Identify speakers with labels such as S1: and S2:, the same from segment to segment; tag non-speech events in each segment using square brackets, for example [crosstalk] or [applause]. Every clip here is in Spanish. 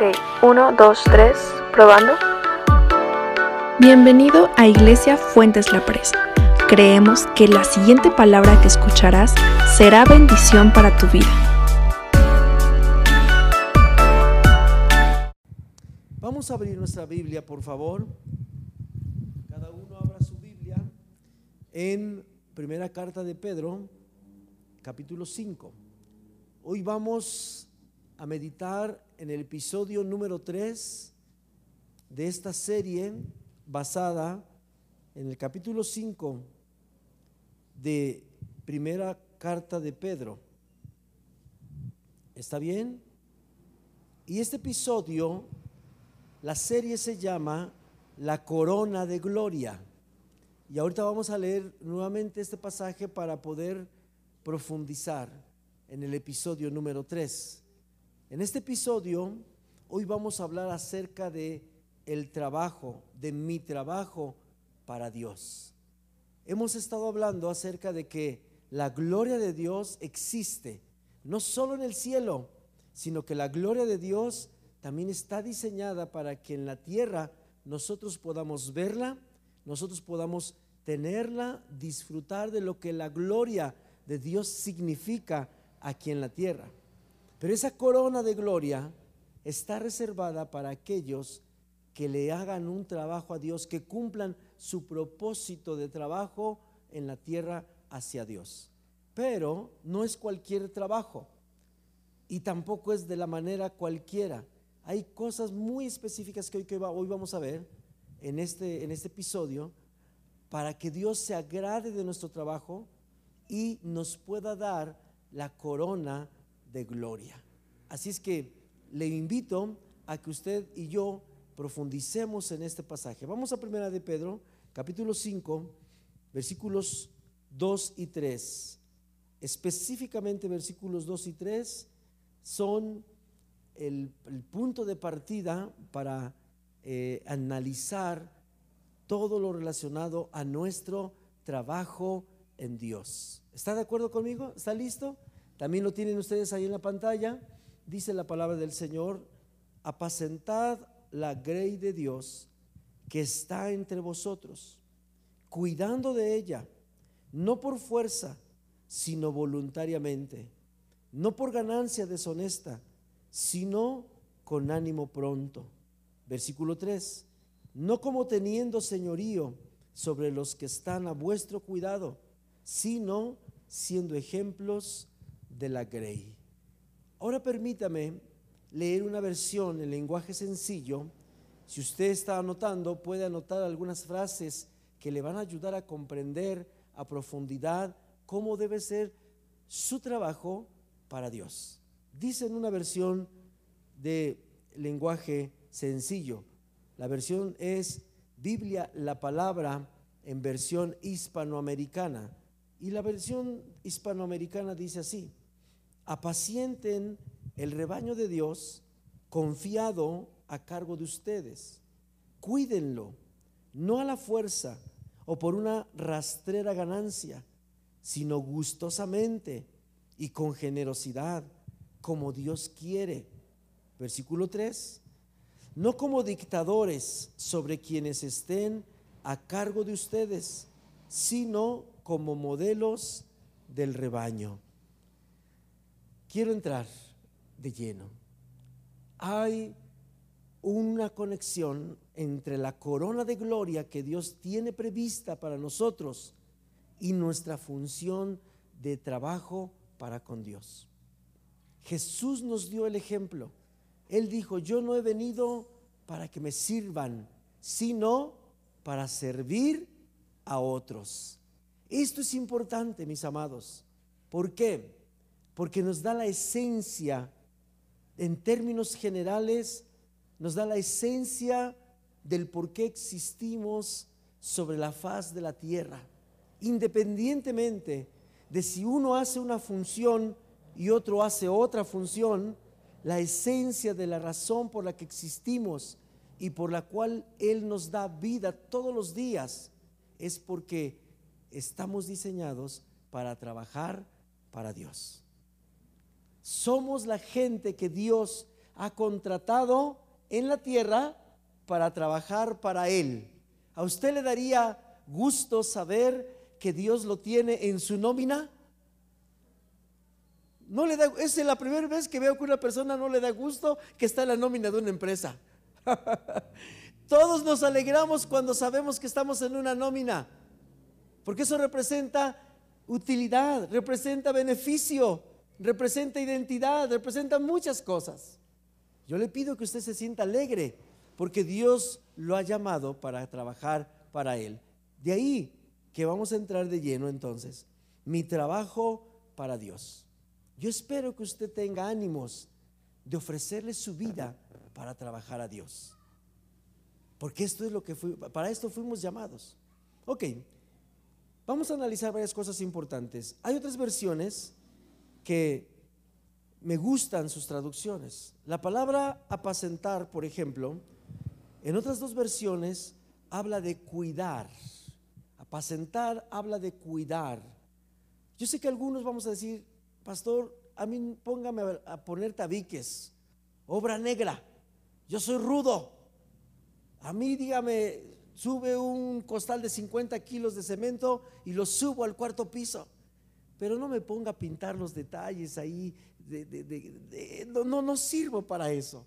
S1: Ok, uno, dos, tres, probando.
S2: Bienvenido a Iglesia Fuentes La Presa. Creemos que la siguiente palabra que escucharás será bendición para tu vida.
S3: Vamos a abrir nuestra Biblia, por favor. Cada uno abra su Biblia en Primera Carta de Pedro, capítulo 5. Hoy vamos a meditar en el episodio número 3 de esta serie basada en el capítulo 5 de Primera Carta de Pedro. ¿Está bien? Y este episodio, la serie se llama La Corona de Gloria. Y ahorita vamos a leer nuevamente este pasaje para poder profundizar en el episodio número 3. En este episodio hoy vamos a hablar acerca de el trabajo, de mi trabajo para Dios. Hemos estado hablando acerca de que la gloria de Dios existe, no solo en el cielo, sino que la gloria de Dios también está diseñada para que en la tierra nosotros podamos verla, nosotros podamos tenerla, disfrutar de lo que la gloria de Dios significa aquí en la tierra. Pero esa corona de gloria está reservada para aquellos que le hagan un trabajo a Dios, que cumplan su propósito de trabajo en la tierra hacia Dios. Pero no es cualquier trabajo y tampoco es de la manera cualquiera. Hay cosas muy específicas que hoy, vamos a ver en este, en este episodio para que Dios se agrade de nuestro trabajo y nos pueda dar la corona de gloria. Así es que le invito a que usted y yo profundicemos en este pasaje. Vamos a primera de Pedro, capítulo 5, versículos 2 y 3. Específicamente versículos 2 y 3 son el, punto de partida para eh, analizar todo lo relacionado a nuestro trabajo en Dios. ¿Está de acuerdo conmigo? ¿Está listo? También lo tienen ustedes ahí en la pantalla. Dice la palabra del Señor, apacentad la grey de Dios que está entre vosotros, cuidando de ella, no por fuerza, sino voluntariamente, no por ganancia deshonesta, sino con ánimo pronto. Versículo 3, no como teniendo señorío sobre los que están a vuestro cuidado, sino siendo ejemplos de la Grey. Ahora permítame leer una versión en lenguaje sencillo. Si usted está anotando, puede anotar algunas frases que le van a ayudar a comprender a profundidad cómo debe ser su trabajo para Dios. Dice en una versión de lenguaje sencillo. La versión es Biblia, la palabra en versión hispanoamericana. Y la versión hispanoamericana dice así, apacienten el rebaño de Dios confiado a cargo de ustedes. Cuídenlo, no a la fuerza o por una rastrera ganancia, sino gustosamente y con generosidad, como Dios quiere. Versículo 3. No como dictadores sobre quienes estén a cargo de ustedes, sino como modelos del rebaño. Quiero entrar de lleno. Hay una conexión entre la corona de gloria que Dios tiene prevista para nosotros y nuestra función de trabajo para con Dios. Jesús nos dio el ejemplo. Él dijo, yo no he venido para que me sirvan, sino para servir a otros. Esto es importante, mis amados. ¿Por qué? Porque nos da la esencia, en términos generales, nos da la esencia del por qué existimos sobre la faz de la tierra, independientemente de si uno hace una función y otro hace otra función, la esencia de la razón por la que existimos y por la cual Él nos da vida todos los días es porque estamos diseñados para trabajar para Dios. Somos la gente que Dios ha contratado en la tierra para trabajar para Él. ¿A usted le daría gusto saber que Dios lo tiene en su nómina? No le da, es la primera vez que veo que una persona no le da gusto que está en la nómina de una empresa. [laughs] Todos nos alegramos cuando sabemos que estamos en una nómina, porque eso representa utilidad, representa beneficio, representa identidad, representa muchas cosas. Yo le pido que usted se sienta alegre, porque Dios lo ha llamado para trabajar para Él. De ahí que vamos a entrar de lleno entonces. Mi trabajo para Dios. Yo espero que usted tenga ánimos de ofrecerle su vida para trabajar a Dios. Porque esto es lo que para esto fuimos llamados. Ok, vamos a analizar varias cosas importantes. Hay otras versiones que me gustan sus traducciones. La palabra apacentar, por ejemplo, en otras dos versiones habla de cuidar. Apacentar habla de cuidar. Yo sé que algunos vamos a decir, pastor, a mí póngame a poner tabiques, obra negra, yo soy rudo. A mí dígame, sube un costal de 50 kilos de cemento y lo subo al cuarto piso. Pero no me ponga a pintar los detalles ahí, no, no, no sirvo para eso.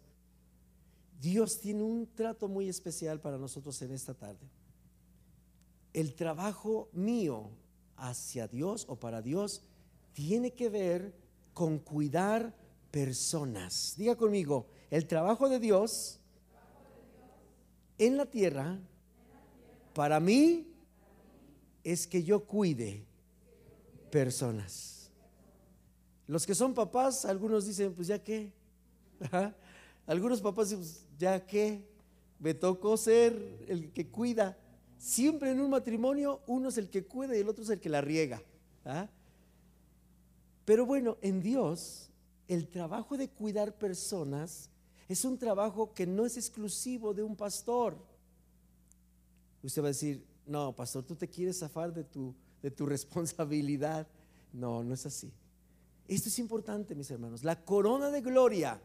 S3: Dios tiene un trato muy especial para nosotros en esta tarde. El trabajo mío hacia Dios o para Dios tiene que ver con cuidar personas. Diga conmigo, el trabajo de Dios en la tierra, para mí, es que yo cuide personas. Los que son papás, algunos dicen, pues ya qué. Algunos papás dicen, pues ya qué. Me tocó ser el que cuida. Siempre en un matrimonio uno es el que cuida y el otro es el que la riega. ¿ah? Pero bueno, en Dios, el trabajo de cuidar personas es un trabajo que no es exclusivo de un pastor. Usted va a decir, no, pastor, tú te quieres zafar de tu, de tu [laughs] responsabilidad. No, no es así. Esto es importante, mis hermanos. La corona de gloria,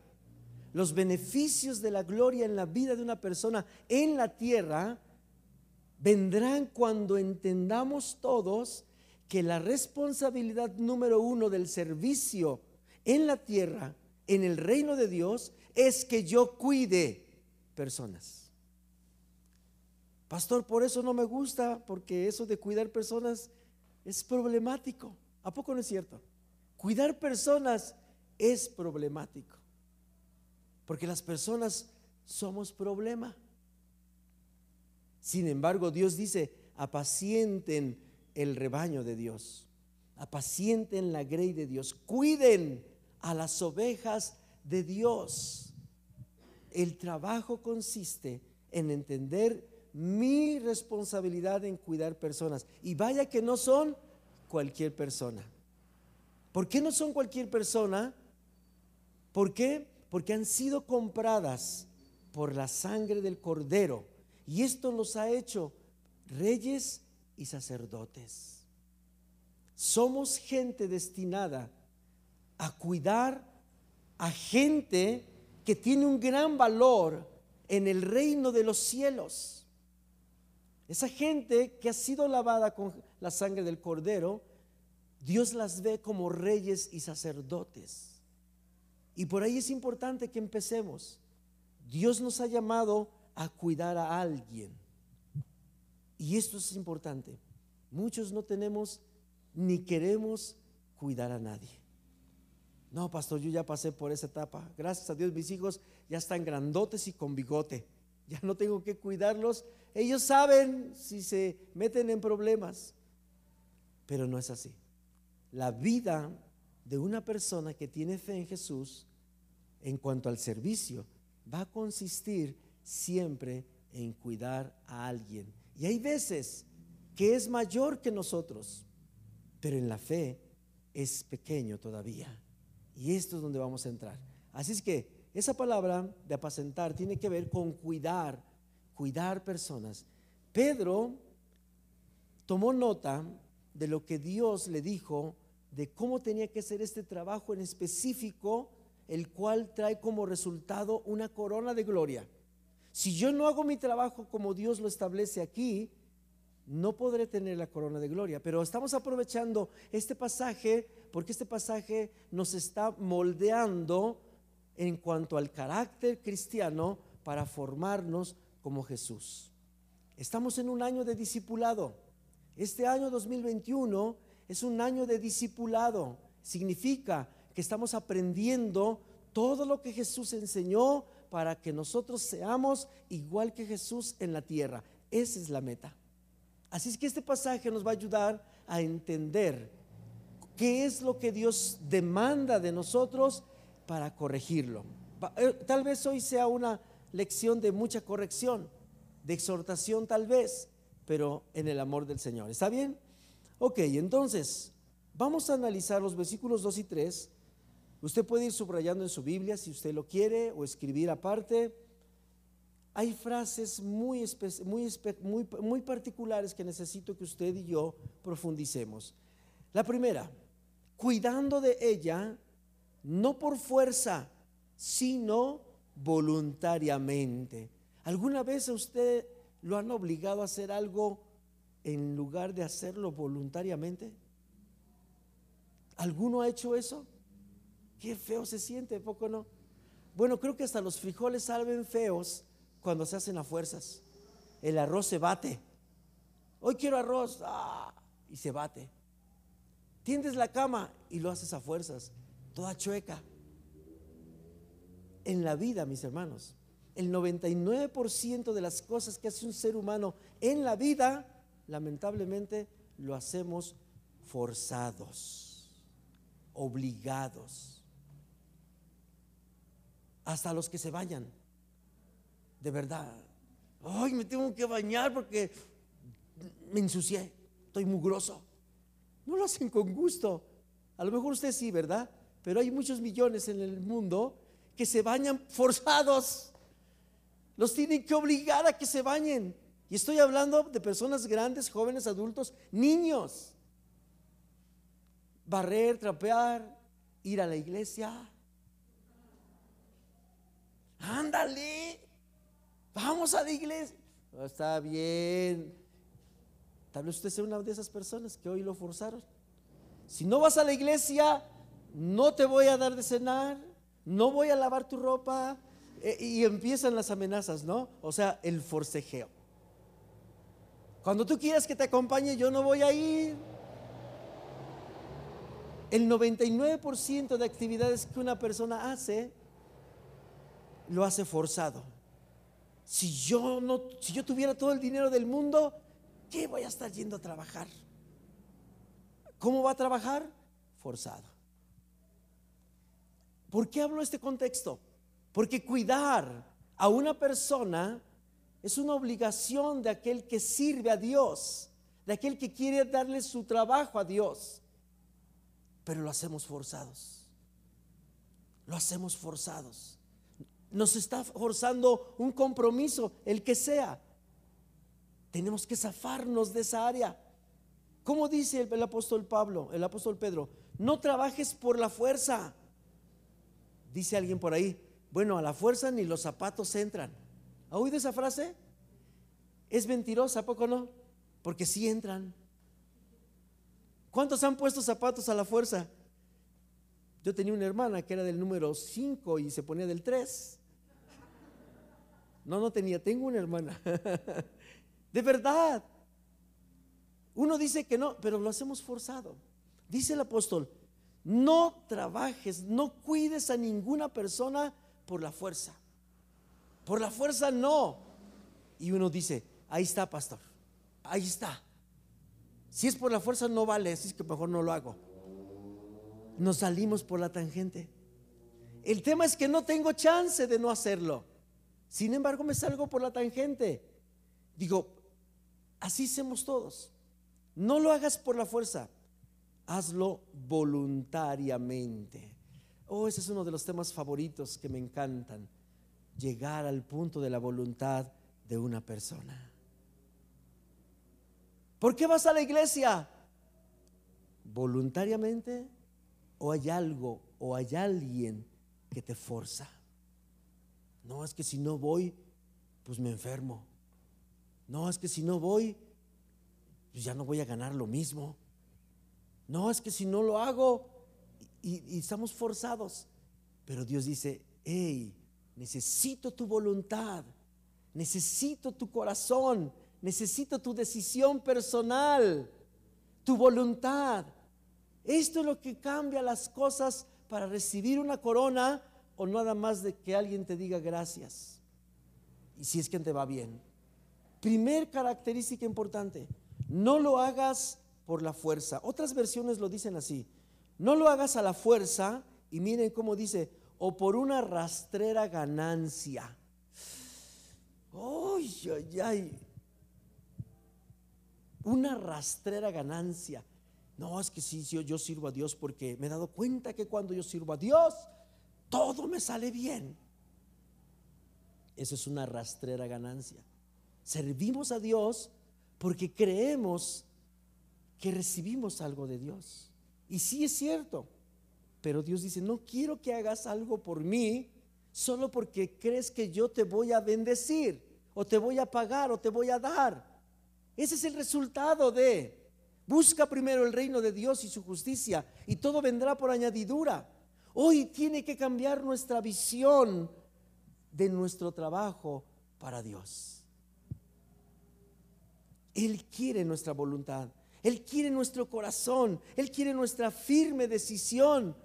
S3: los beneficios de la gloria en la vida de una persona en la tierra, vendrán cuando entendamos todos que la responsabilidad número uno del servicio en la tierra, en el reino de Dios, es que yo cuide personas. Pastor, por eso no me gusta, porque eso de cuidar personas es problemático. ¿A poco no es cierto? Cuidar personas es problemático. Porque las personas somos problema. Sin embargo, Dios dice, apacienten el rebaño de Dios. Apacienten la grey de Dios. Cuiden a las ovejas de Dios. El trabajo consiste en entender mi responsabilidad en cuidar personas. Y vaya que no son cualquier persona. ¿Por qué no son cualquier persona? ¿Por qué? Porque han sido compradas por la sangre del cordero. Y esto los ha hecho reyes y sacerdotes. Somos gente destinada a cuidar a gente que tiene un gran valor en el reino de los cielos. Esa gente que ha sido lavada con la sangre del cordero, Dios las ve como reyes y sacerdotes. Y por ahí es importante que empecemos. Dios nos ha llamado a cuidar a alguien. Y esto es importante. Muchos no tenemos ni queremos cuidar a nadie. No, pastor, yo ya pasé por esa etapa. Gracias a Dios mis hijos ya están grandotes y con bigote. Ya no tengo que cuidarlos. Ellos saben si se meten en problemas. Pero no es así. La vida de una persona que tiene fe en Jesús en cuanto al servicio va a consistir siempre en cuidar a alguien y hay veces que es mayor que nosotros, pero en la fe es pequeño todavía. Y esto es donde vamos a entrar. Así es que esa palabra de apacentar tiene que ver con cuidar, cuidar personas. Pedro tomó nota de lo que Dios le dijo, de cómo tenía que ser este trabajo en específico el cual trae como resultado una corona de gloria. Si yo no hago mi trabajo como Dios lo establece aquí, no podré tener la corona de gloria. Pero estamos aprovechando este pasaje porque este pasaje nos está moldeando en cuanto al carácter cristiano para formarnos como Jesús. Estamos en un año de discipulado. Este año 2021 es un año de discipulado. Significa que estamos aprendiendo todo lo que Jesús enseñó para que nosotros seamos igual que Jesús en la tierra. Esa es la meta. Así es que este pasaje nos va a ayudar a entender qué es lo que Dios demanda de nosotros para corregirlo. Eh, tal vez hoy sea una lección de mucha corrección, de exhortación tal vez, pero en el amor del Señor. ¿Está bien? Ok, entonces vamos a analizar los versículos 2 y 3. Usted puede ir subrayando en su Biblia si usted lo quiere o escribir aparte hay frases muy, muy, muy, muy particulares que necesito que usted y yo profundicemos. La primera, cuidando de ella, no por fuerza, sino voluntariamente. ¿Alguna vez a usted lo han obligado a hacer algo en lugar de hacerlo voluntariamente? ¿Alguno ha hecho eso? Qué feo se siente, poco no? Bueno, creo que hasta los frijoles salven feos cuando se hacen a fuerzas. El arroz se bate. Hoy quiero arroz. Ah, y se bate. Tiendes la cama y lo haces a fuerzas. Toda chueca. En la vida, mis hermanos, el 99% de las cosas que hace un ser humano en la vida, lamentablemente, lo hacemos forzados, obligados. Hasta los que se bañan de verdad. Ay, me tengo que bañar porque me ensucié, estoy mugroso. No lo hacen con gusto. A lo mejor usted sí, ¿verdad? Pero hay muchos millones en el mundo que se bañan forzados. Los tienen que obligar a que se bañen. Y estoy hablando de personas grandes, jóvenes, adultos, niños. Barrer, trapear, ir a la iglesia. Ándale. Vamos a la iglesia. está bien. Tal vez usted sea una de esas personas que hoy lo forzaron. Si no vas a la iglesia, no te voy a dar de cenar, no voy a lavar tu ropa. Eh, y empiezan las amenazas, ¿no? O sea, el forcejeo. Cuando tú quieras que te acompañe, yo no voy a ir. El 99% de actividades que una persona hace, lo hace forzado. Si yo no, si yo tuviera todo el dinero del mundo, ¿qué voy a estar yendo a trabajar? ¿Cómo va a trabajar? Forzado. ¿Por qué hablo este contexto? Porque cuidar a una persona es una obligación de aquel que sirve a Dios, de aquel que quiere darle su trabajo a Dios. Pero lo hacemos forzados. Lo hacemos forzados nos está forzando un compromiso, el que sea. Tenemos que zafarnos de esa área. ¿Cómo dice el, apóstol Pablo, el apóstol Pedro? No trabajes por la fuerza. Dice alguien por ahí, bueno, a la fuerza ni los zapatos entran. ¿Ha oído esa frase? Es mentirosa, poco no? Porque sí entran. ¿Cuántos han puesto zapatos a la fuerza? Yo tenía una hermana que era del número 5 y se ponía del 3. No, no tenía, tengo una hermana. [laughs] de verdad. Uno dice que no, pero lo hacemos forzado. Dice el apóstol, no trabajes, no cuides a ninguna persona por la fuerza. Por la fuerza no. Y uno dice, ahí está, pastor. Ahí está. Si es por la fuerza no vale, así es que mejor no lo hago. Nos salimos por la tangente. El tema es que no tengo chance de no hacerlo. Sin embargo, me salgo por la tangente. Digo, así hacemos todos. No lo hagas por la fuerza, hazlo voluntariamente. Oh, ese es uno de los temas favoritos que me encantan. Llegar al punto de la voluntad de una persona. ¿Por qué vas a la iglesia? ¿Voluntariamente? ¿O hay algo o hay alguien que te forza. No, es que si no voy, pues me enfermo. No, es que si no voy, pues ya no voy a ganar lo mismo. No, es que si no lo hago y, estamos forzados. Pero Dios dice, hey, necesito tu voluntad, necesito tu corazón, necesito tu decisión personal, tu voluntad. Esto es lo que cambia las cosas para recibir una corona o nada más de que alguien te diga gracias. Y si es que te va bien. Primer característica importante, no lo hagas por la fuerza. Otras versiones lo dicen así, no lo hagas a la fuerza y miren cómo dice, o por una rastrera ganancia. ¡Ay, ay, ay! Una rastrera ganancia. No, es que sí, yo, yo sirvo a Dios porque me he dado cuenta que cuando yo sirvo a Dios, todo me sale bien. Eso es una rastrera ganancia. Servimos a Dios porque creemos que recibimos algo de Dios. Y sí es cierto, pero Dios dice, no quiero que hagas algo por mí solo porque crees que yo te voy a bendecir o te voy a pagar o te voy a dar. Ese es el resultado de Busca primero el reino de Dios y su justicia y todo vendrá por añadidura. Hoy tiene que cambiar nuestra visión de nuestro trabajo para Dios. Él quiere nuestra voluntad, Él quiere nuestro corazón, Él quiere nuestra firme decisión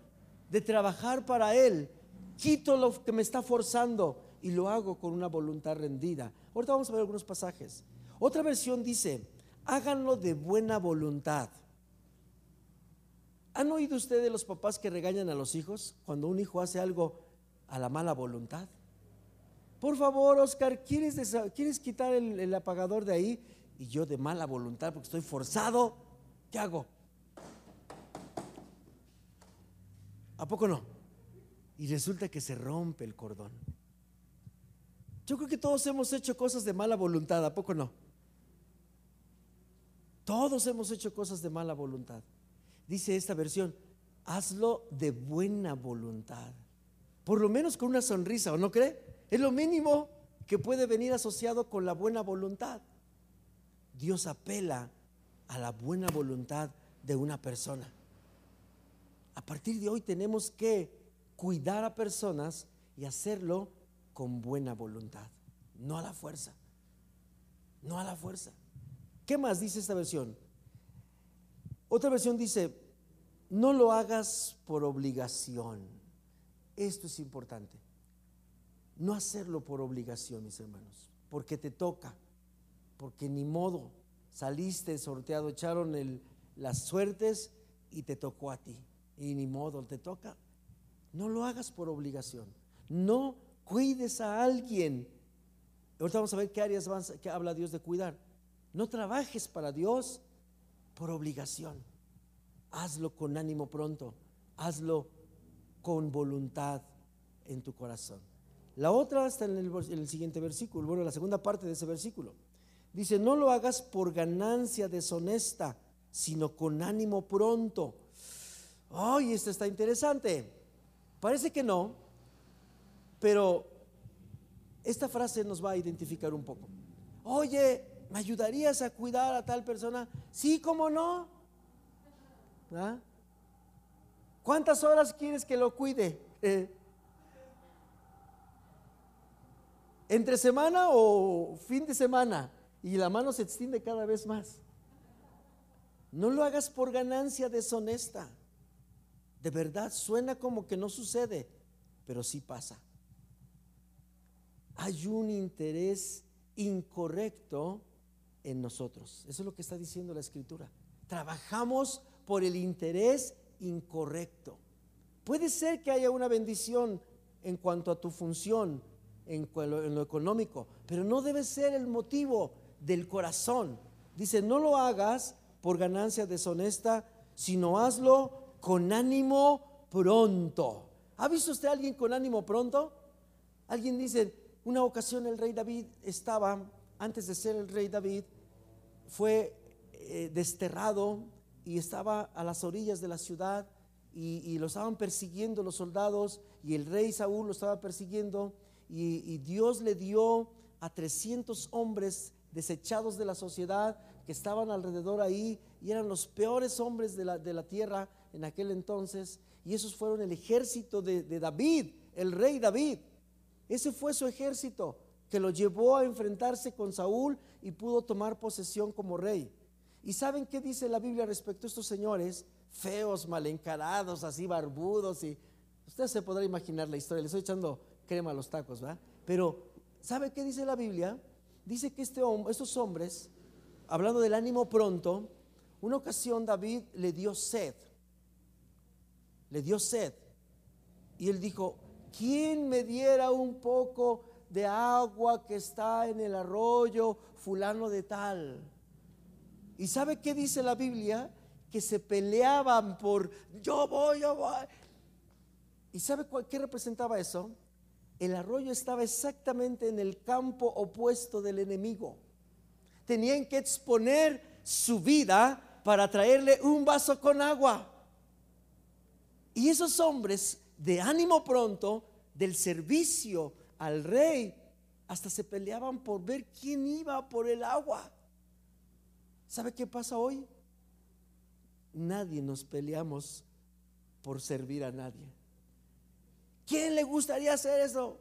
S3: de trabajar para Él. Quito lo que me está forzando y lo hago con una voluntad rendida. Ahorita vamos a ver algunos pasajes. Otra versión dice, háganlo de buena voluntad. ¿Han oído ustedes los papás que regañan a los hijos cuando un hijo hace algo a la mala voluntad? Por favor, Oscar, ¿quieres, ¿quieres quitar el apagador de ahí? Y yo de mala voluntad, porque estoy forzado, ¿qué hago? ¿A poco no? Y resulta que se rompe el cordón. Yo creo que todos hemos hecho cosas de mala voluntad, ¿a poco no? Todos hemos hecho cosas de mala voluntad. Dice esta versión, hazlo de buena voluntad. Por lo menos con una sonrisa, ¿o no cree? Es lo mínimo que puede venir asociado con la buena voluntad. Dios apela a la buena voluntad de una persona. A partir de hoy tenemos que cuidar a personas y hacerlo con buena voluntad, no a la fuerza, no a la fuerza. ¿Qué más dice esta versión? Otra versión dice, no lo hagas por obligación. Esto es importante. No hacerlo por obligación, mis hermanos, porque te toca, porque ni modo, saliste sorteado, echaron las suertes y te tocó a ti. Y ni modo, te toca. No lo hagas por obligación. No cuides a alguien. Ahorita vamos a ver qué áreas que habla Dios de cuidar. No trabajes para Dios por obligación. Hazlo con ánimo pronto. Hazlo con voluntad en tu corazón. La otra está en el, siguiente versículo, bueno, la segunda parte de ese versículo. Dice, no lo hagas por ganancia deshonesta, sino con ánimo pronto. Ay, esto está interesante. Parece que no, pero esta frase nos va a identificar un poco. Oye, ¿me ayudarías a cuidar a tal persona? Sí, ¿cómo no? ¿Ah? ¿Cuántas horas quieres que lo cuide? [laughs] ¿Entre semana o fin de semana? Y la mano se extiende cada vez más. No lo hagas por ganancia deshonesta. De verdad, suena como que no sucede, pero sí pasa. Hay un interés incorrecto en nosotros. Eso es lo que está diciendo la escritura. Trabajamos por el interés incorrecto. Puede ser que haya una bendición en cuanto a tu función, en, lo económico, pero no debe ser el motivo del corazón. Dice, no lo hagas por ganancia deshonesta, sino hazlo con ánimo pronto. ¿Ha visto usted a alguien con ánimo pronto? Alguien dice, una ocasión el rey David estaba, antes de ser el rey David, fue eh, desterrado y estaba a las orillas de la ciudad y, lo estaban persiguiendo los soldados y el rey Saúl lo estaba persiguiendo y, y Dios le dio a 300 hombres desechados de la sociedad que estaban alrededor ahí y eran los peores hombres de la, de la tierra en aquel entonces. Y esos fueron el ejército de, de David, el rey David. Ese fue su ejército que lo llevó a enfrentarse con Saúl y pudo tomar posesión como rey. ¿Y saben qué dice la Biblia respecto a estos señores? Feos, mal encarados, así barbudos y usted se podrá imaginar la historia. Le estoy echando crema a los tacos, ¿verdad? Pero ¿sabe qué dice la Biblia? Dice que este, estos hombres, hablando del ánimo pronto, una ocasión David le dio sed. Le dio sed. Y él dijo, ¿quién me diera un poco de agua que está en el arroyo fulano de tal? ¿Y sabe qué dice la Biblia? Que se peleaban por, yo voy, yo voy. ¿Y sabe qué representaba eso? El arroyo estaba exactamente en el campo opuesto del enemigo. Tenían que exponer su vida para traerle un vaso con agua. Y esos hombres de ánimo pronto, del servicio al rey, hasta se peleaban por ver quién iba por el agua. ¿Sabe qué pasa hoy? Nadie nos peleamos por servir a nadie. ¿Quién le gustaría hacer eso?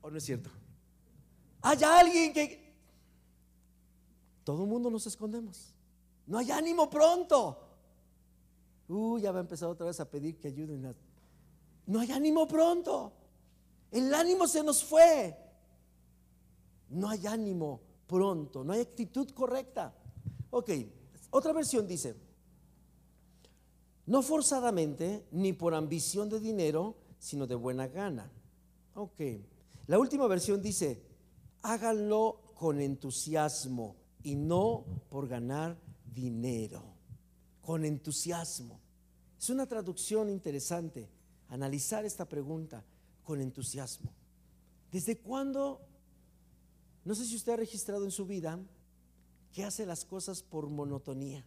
S3: ¿O no es cierto? Hay alguien que... Todo el mundo nos escondemos. No hay ánimo pronto. Uy, ya va a empezar otra vez a pedir que ayuden. No hay ánimo pronto. El ánimo se nos fue. No hay ánimo pronto. No hay actitud correcta. Ok, otra versión dice, no forzadamente ni por ambición de dinero, sino de buena gana. Ok. La última versión dice, háganlo con entusiasmo y no por ganar dinero. Con entusiasmo. Es una traducción interesante analizar esta pregunta con entusiasmo. ¿Desde cuándo? No sé si usted ha registrado en su vida que hace las cosas por monotonía.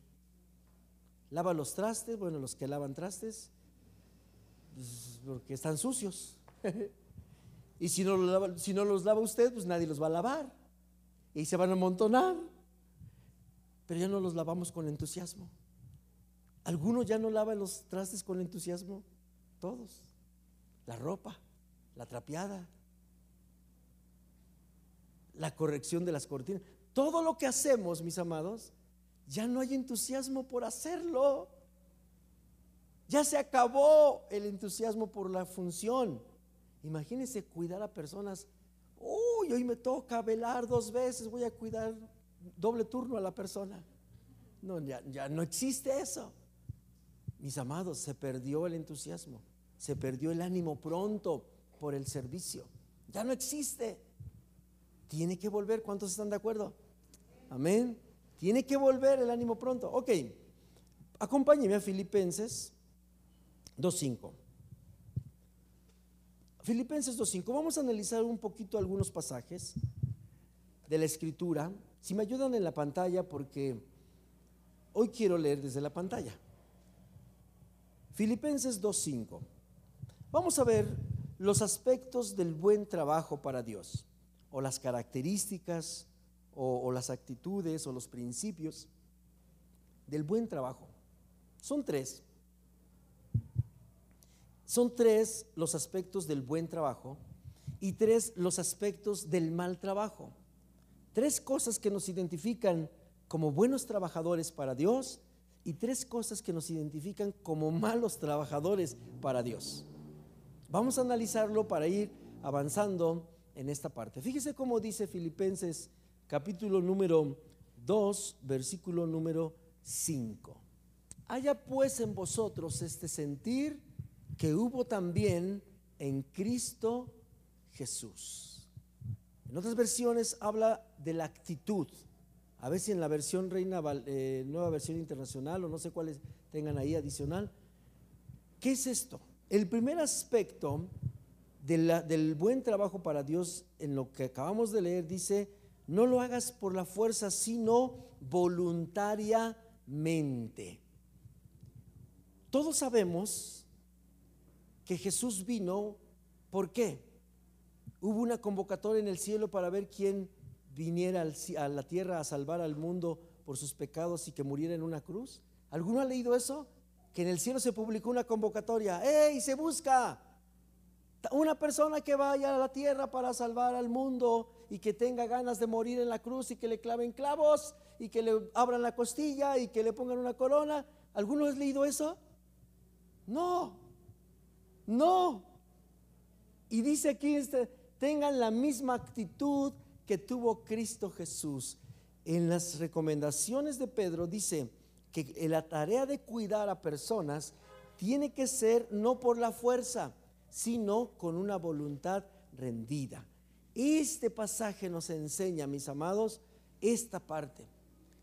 S3: Lava los trastes, bueno, los que lavan trastes, pues, porque están sucios. [laughs] y si no, los lava usted, pues nadie los va a lavar. Y se van a amontonar. Pero ya no los lavamos con entusiasmo. Algunos ya no lavan los trastes con entusiasmo. Todos. La ropa, la trapeada, la corrección de las cortinas. Todo lo que hacemos, mis amados, ya no hay entusiasmo por hacerlo. Ya se acabó el entusiasmo por la función. Imagínense cuidar a personas. Uy, hoy me toca velar dos veces, voy a cuidar doble turno a la persona. No, ya, ya no existe eso. Mis amados, se perdió el entusiasmo, se perdió el ánimo pronto por el servicio. Ya no existe. Tiene que volver. ¿Cuántos están de acuerdo? Amén. Tiene que volver el ánimo pronto. Ok, acompáñeme a Filipenses 2.5. Filipenses 2.5. Vamos a analizar un poquito algunos pasajes de la escritura. Si me ayudan en la pantalla, porque hoy quiero leer desde la pantalla. Filipenses 2.5. Vamos a ver los aspectos del buen trabajo para Dios o las características o, las actitudes o los principios del buen trabajo. Son tres. Son tres los aspectos del buen trabajo y tres los aspectos del mal trabajo. Tres cosas que nos identifican como buenos trabajadores para Dios y tres cosas que nos identifican como malos trabajadores para Dios. Vamos a analizarlo para ir avanzando en esta parte. Fíjese cómo dice Filipenses capítulo número 2, versículo número 5. Haya pues en vosotros este sentir que hubo también en Cristo Jesús. En otras versiones habla de la actitud. A ver si en la versión Reina, eh, nueva versión internacional o no sé cuáles tengan ahí adicional. ¿Qué es esto? El primer aspecto del buen trabajo para Dios en lo que acabamos de leer dice no lo hagas por la fuerza, sino voluntariamente. Todos sabemos que Jesús vino, ¿por qué? Hubo una convocatoria en el cielo para ver quién viniera a la tierra a salvar al mundo por sus pecados y que muriera en una cruz. ¿Alguno ha leído eso? Que en el cielo se publicó una convocatoria. ¡Ey! Se busca una persona que vaya a la tierra para salvar al mundo y que tenga ganas de morir en la cruz y que le claven clavos y que le abran la costilla y que le pongan una corona. ¿Alguno ha leído eso? No, no. Y dice aquí, este, tengan la misma actitud que tuvo Cristo Jesús. En las recomendaciones de Pedro dice que la tarea de cuidar a personas tiene que ser no por la fuerza, sino con una voluntad rendida. Este pasaje nos enseña, mis amados, esta parte.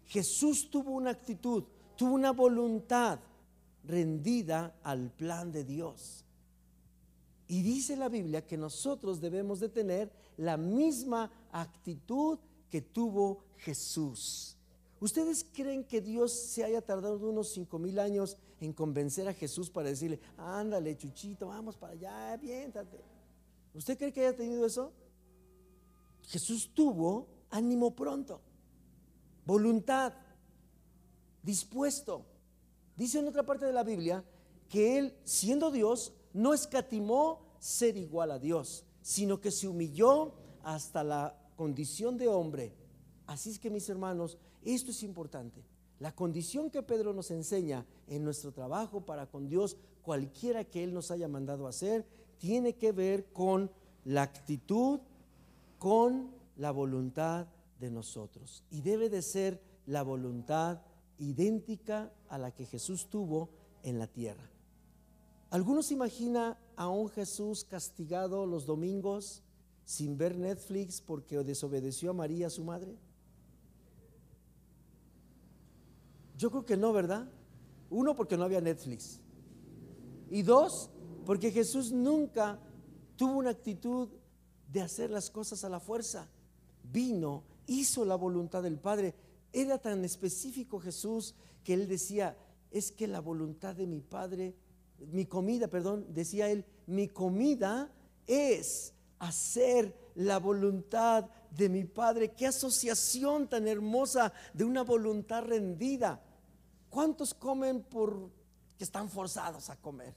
S3: Jesús tuvo una actitud, tuvo una voluntad rendida al plan de Dios. Y dice la Biblia que nosotros debemos de tener la misma actitud que tuvo Jesús. ¿Ustedes creen que Dios se haya tardado unos cinco mil años en convencer a Jesús para decirle, ándale, chuchito, vamos para allá, aviéntate? ¿Usted cree que haya tenido eso? Jesús tuvo ánimo pronto, voluntad, dispuesto. Dice en otra parte de la Biblia que él, siendo Dios, no escatimó ser igual a Dios, sino que se humilló hasta la condición de hombre. Así es que mis hermanos, esto es importante. La condición que Pedro nos enseña en nuestro trabajo para con Dios, cualquiera que Él nos haya mandado a hacer, tiene que ver con la actitud, con la voluntad de nosotros. Y debe de ser la voluntad idéntica a la que Jesús tuvo en la tierra. ¿Algunos imagina a un Jesús castigado los domingos sin ver Netflix porque desobedeció a María, su madre? Yo creo que no, ¿verdad? Uno, porque no había Netflix. Y dos, porque Jesús nunca tuvo una actitud de hacer las cosas a la fuerza. Vino, hizo la voluntad del Padre. Era tan específico Jesús que él decía, es que la voluntad de mi Padre, mi comida, perdón, decía él, mi comida es hacer la voluntad de mi Padre. Qué asociación tan hermosa de una voluntad rendida. ¿Cuántos comen por que están forzados a comer?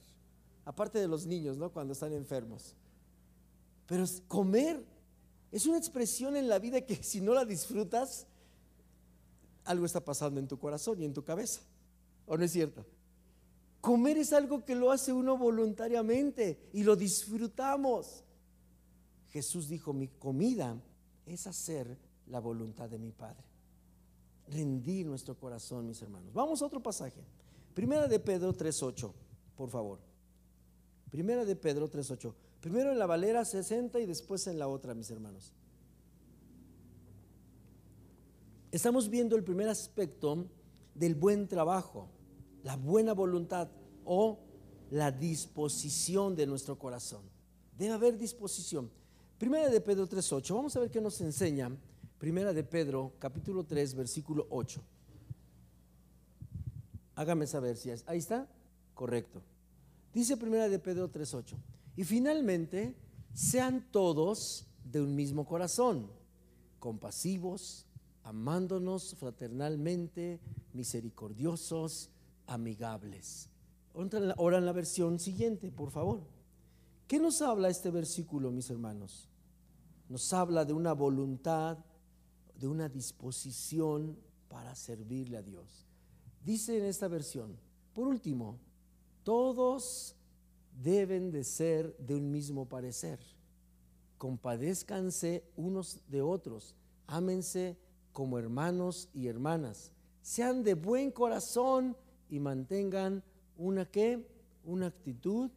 S3: Aparte de los niños, ¿no? Cuando están enfermos. Pero comer es una expresión en la vida que si no la disfrutas, algo está pasando en tu corazón y en tu cabeza. ¿O no es cierto? Comer es algo que lo hace uno voluntariamente y lo disfrutamos. Jesús dijo, mi comida es hacer la voluntad de mi Padre rendir nuestro corazón, mis hermanos. Vamos a otro pasaje. Primera de Pedro 3.8, por favor. Primera de Pedro 3.8. Primero en la Valera 60 y después en la otra, mis hermanos. Estamos viendo el primer aspecto del buen trabajo, la buena voluntad o la disposición de nuestro corazón. Debe haber disposición. Primera de Pedro 3.8. Vamos a ver qué nos enseña Primera de Pedro, capítulo 3, versículo 8. Hágame saber si es. Ahí está. Correcto. Dice Primera de Pedro 3, 8. Y finalmente, sean todos de un mismo corazón, compasivos, amándonos fraternalmente, misericordiosos, amigables. Ahora en la versión siguiente, por favor. ¿Qué nos habla este versículo, mis hermanos? Nos habla de una voluntad de una disposición para servirle a Dios. Dice en esta versión, por último, todos deben de ser de un mismo parecer. Compadézcanse unos de otros, ámense como hermanos y hermanas, sean de buen corazón y mantengan una? Una actitud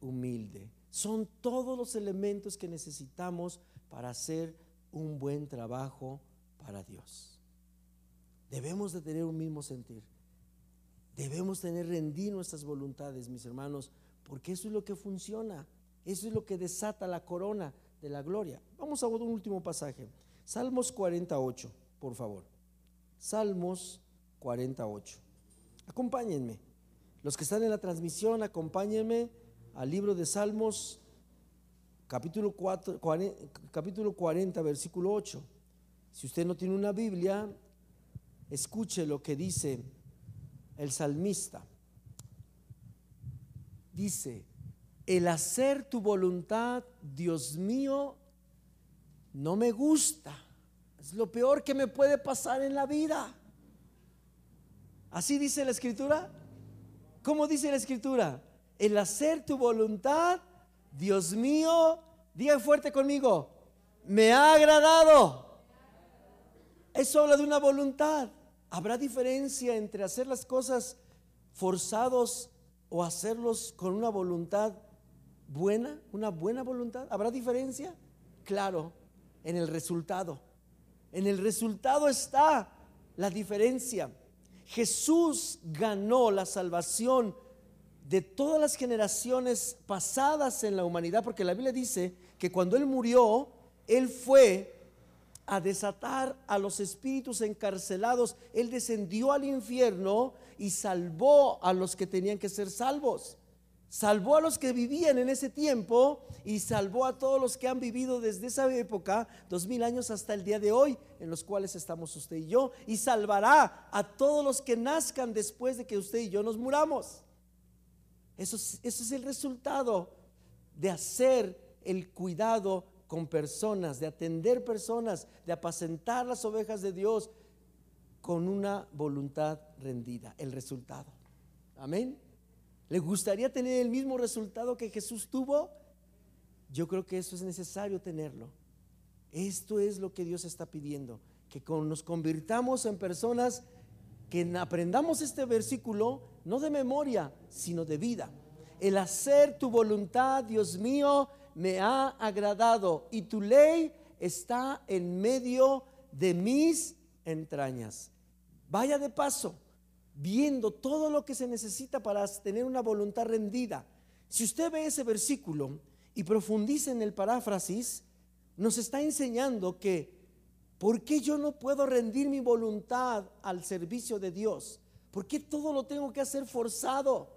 S3: humilde. Son todos los elementos que necesitamos para hacer un buen trabajo para Dios. Debemos de tener un mismo sentir. Debemos tener rendir nuestras voluntades, mis hermanos, porque eso es lo que funciona. Eso es lo que desata la corona de la gloria. Vamos a un último pasaje. Salmos 48, por favor. Salmos 48. Acompáñenme. Los que están en la transmisión, acompáñenme al libro de Salmos, capítulo, 4, 40, capítulo 40, versículo 8. Si usted no tiene una Biblia, escuche lo que dice el salmista. Dice, el hacer tu voluntad, Dios mío, no me gusta. Es lo peor que me puede pasar en la vida. Así dice la escritura. ¿Cómo dice la escritura? El hacer tu voluntad, Dios mío, diga fuerte conmigo, me ha agradado. Eso habla de una voluntad. ¿Habrá diferencia entre hacer las cosas forzados o hacerlos con una voluntad buena, una buena voluntad? ¿Habrá diferencia? Claro, en el resultado. En el resultado está la diferencia. Jesús ganó la salvación de todas las generaciones pasadas en la humanidad, porque la Biblia dice que cuando Él murió, Él fue a desatar a los espíritus encarcelados, Él descendió al infierno y salvó a los que tenían que ser salvos. Salvó a los que vivían en ese tiempo y salvó a todos los que han vivido desde esa época, dos mil años hasta el día de hoy, en los cuales estamos usted y yo, y salvará a todos los que nazcan después de que usted y yo nos muramos. Eso, es el resultado de hacer el cuidado con personas, de atender personas, de apacentar las ovejas de Dios con una voluntad rendida, el resultado. Amén. ¿Le gustaría tener el mismo resultado que Jesús tuvo? Yo creo que eso es necesario tenerlo. Esto es lo que Dios está pidiendo, que nos convirtamos en personas que aprendamos este versículo no de memoria, sino de vida. El hacer tu voluntad, Dios mío, me ha agradado y tu ley está en medio de mis entrañas. Vaya de paso, viendo todo lo que se necesita para tener una voluntad rendida. Si usted ve ese versículo y profundiza en el paráfrasis, nos está enseñando que, ¿por qué yo no puedo rendir mi voluntad al servicio de Dios? ¿Por qué todo lo tengo que hacer forzado,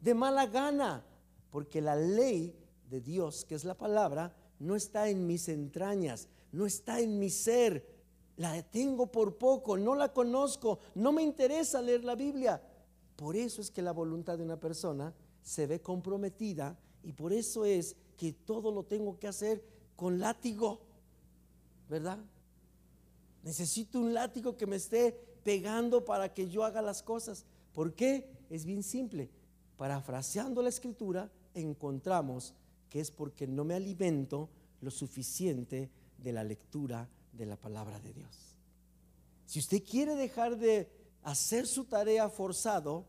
S3: de mala gana? Porque la ley de Dios, que es la palabra, no está en mis entrañas, no está en mi ser. La tengo por poco, no la conozco, no me interesa leer la Biblia. Por eso es que la voluntad de una persona se ve comprometida y por eso es que todo lo tengo que hacer con látigo, ¿verdad? Necesito un látigo que me esté pegando para que yo haga las cosas. ¿Por qué? Es bien simple. Parafraseando la escritura, encontramos que es porque no me alimento lo suficiente de la lectura de la palabra de Dios. Si usted quiere dejar de hacer su tarea forzado,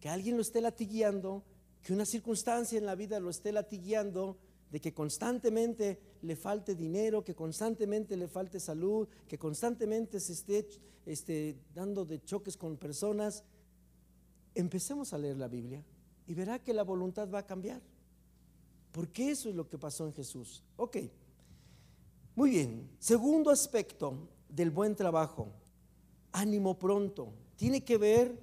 S3: que alguien lo esté latigueando, que una circunstancia en la vida lo esté latigueando, de que constantemente le falte dinero, que constantemente le falte salud, que constantemente se esté, esté dando de choques con personas, empecemos a leer la Biblia y verá que la voluntad va a cambiar. Porque eso es lo que pasó en Jesús. Ok. Muy bien. Segundo aspecto del buen trabajo. Ánimo pronto. Tiene que ver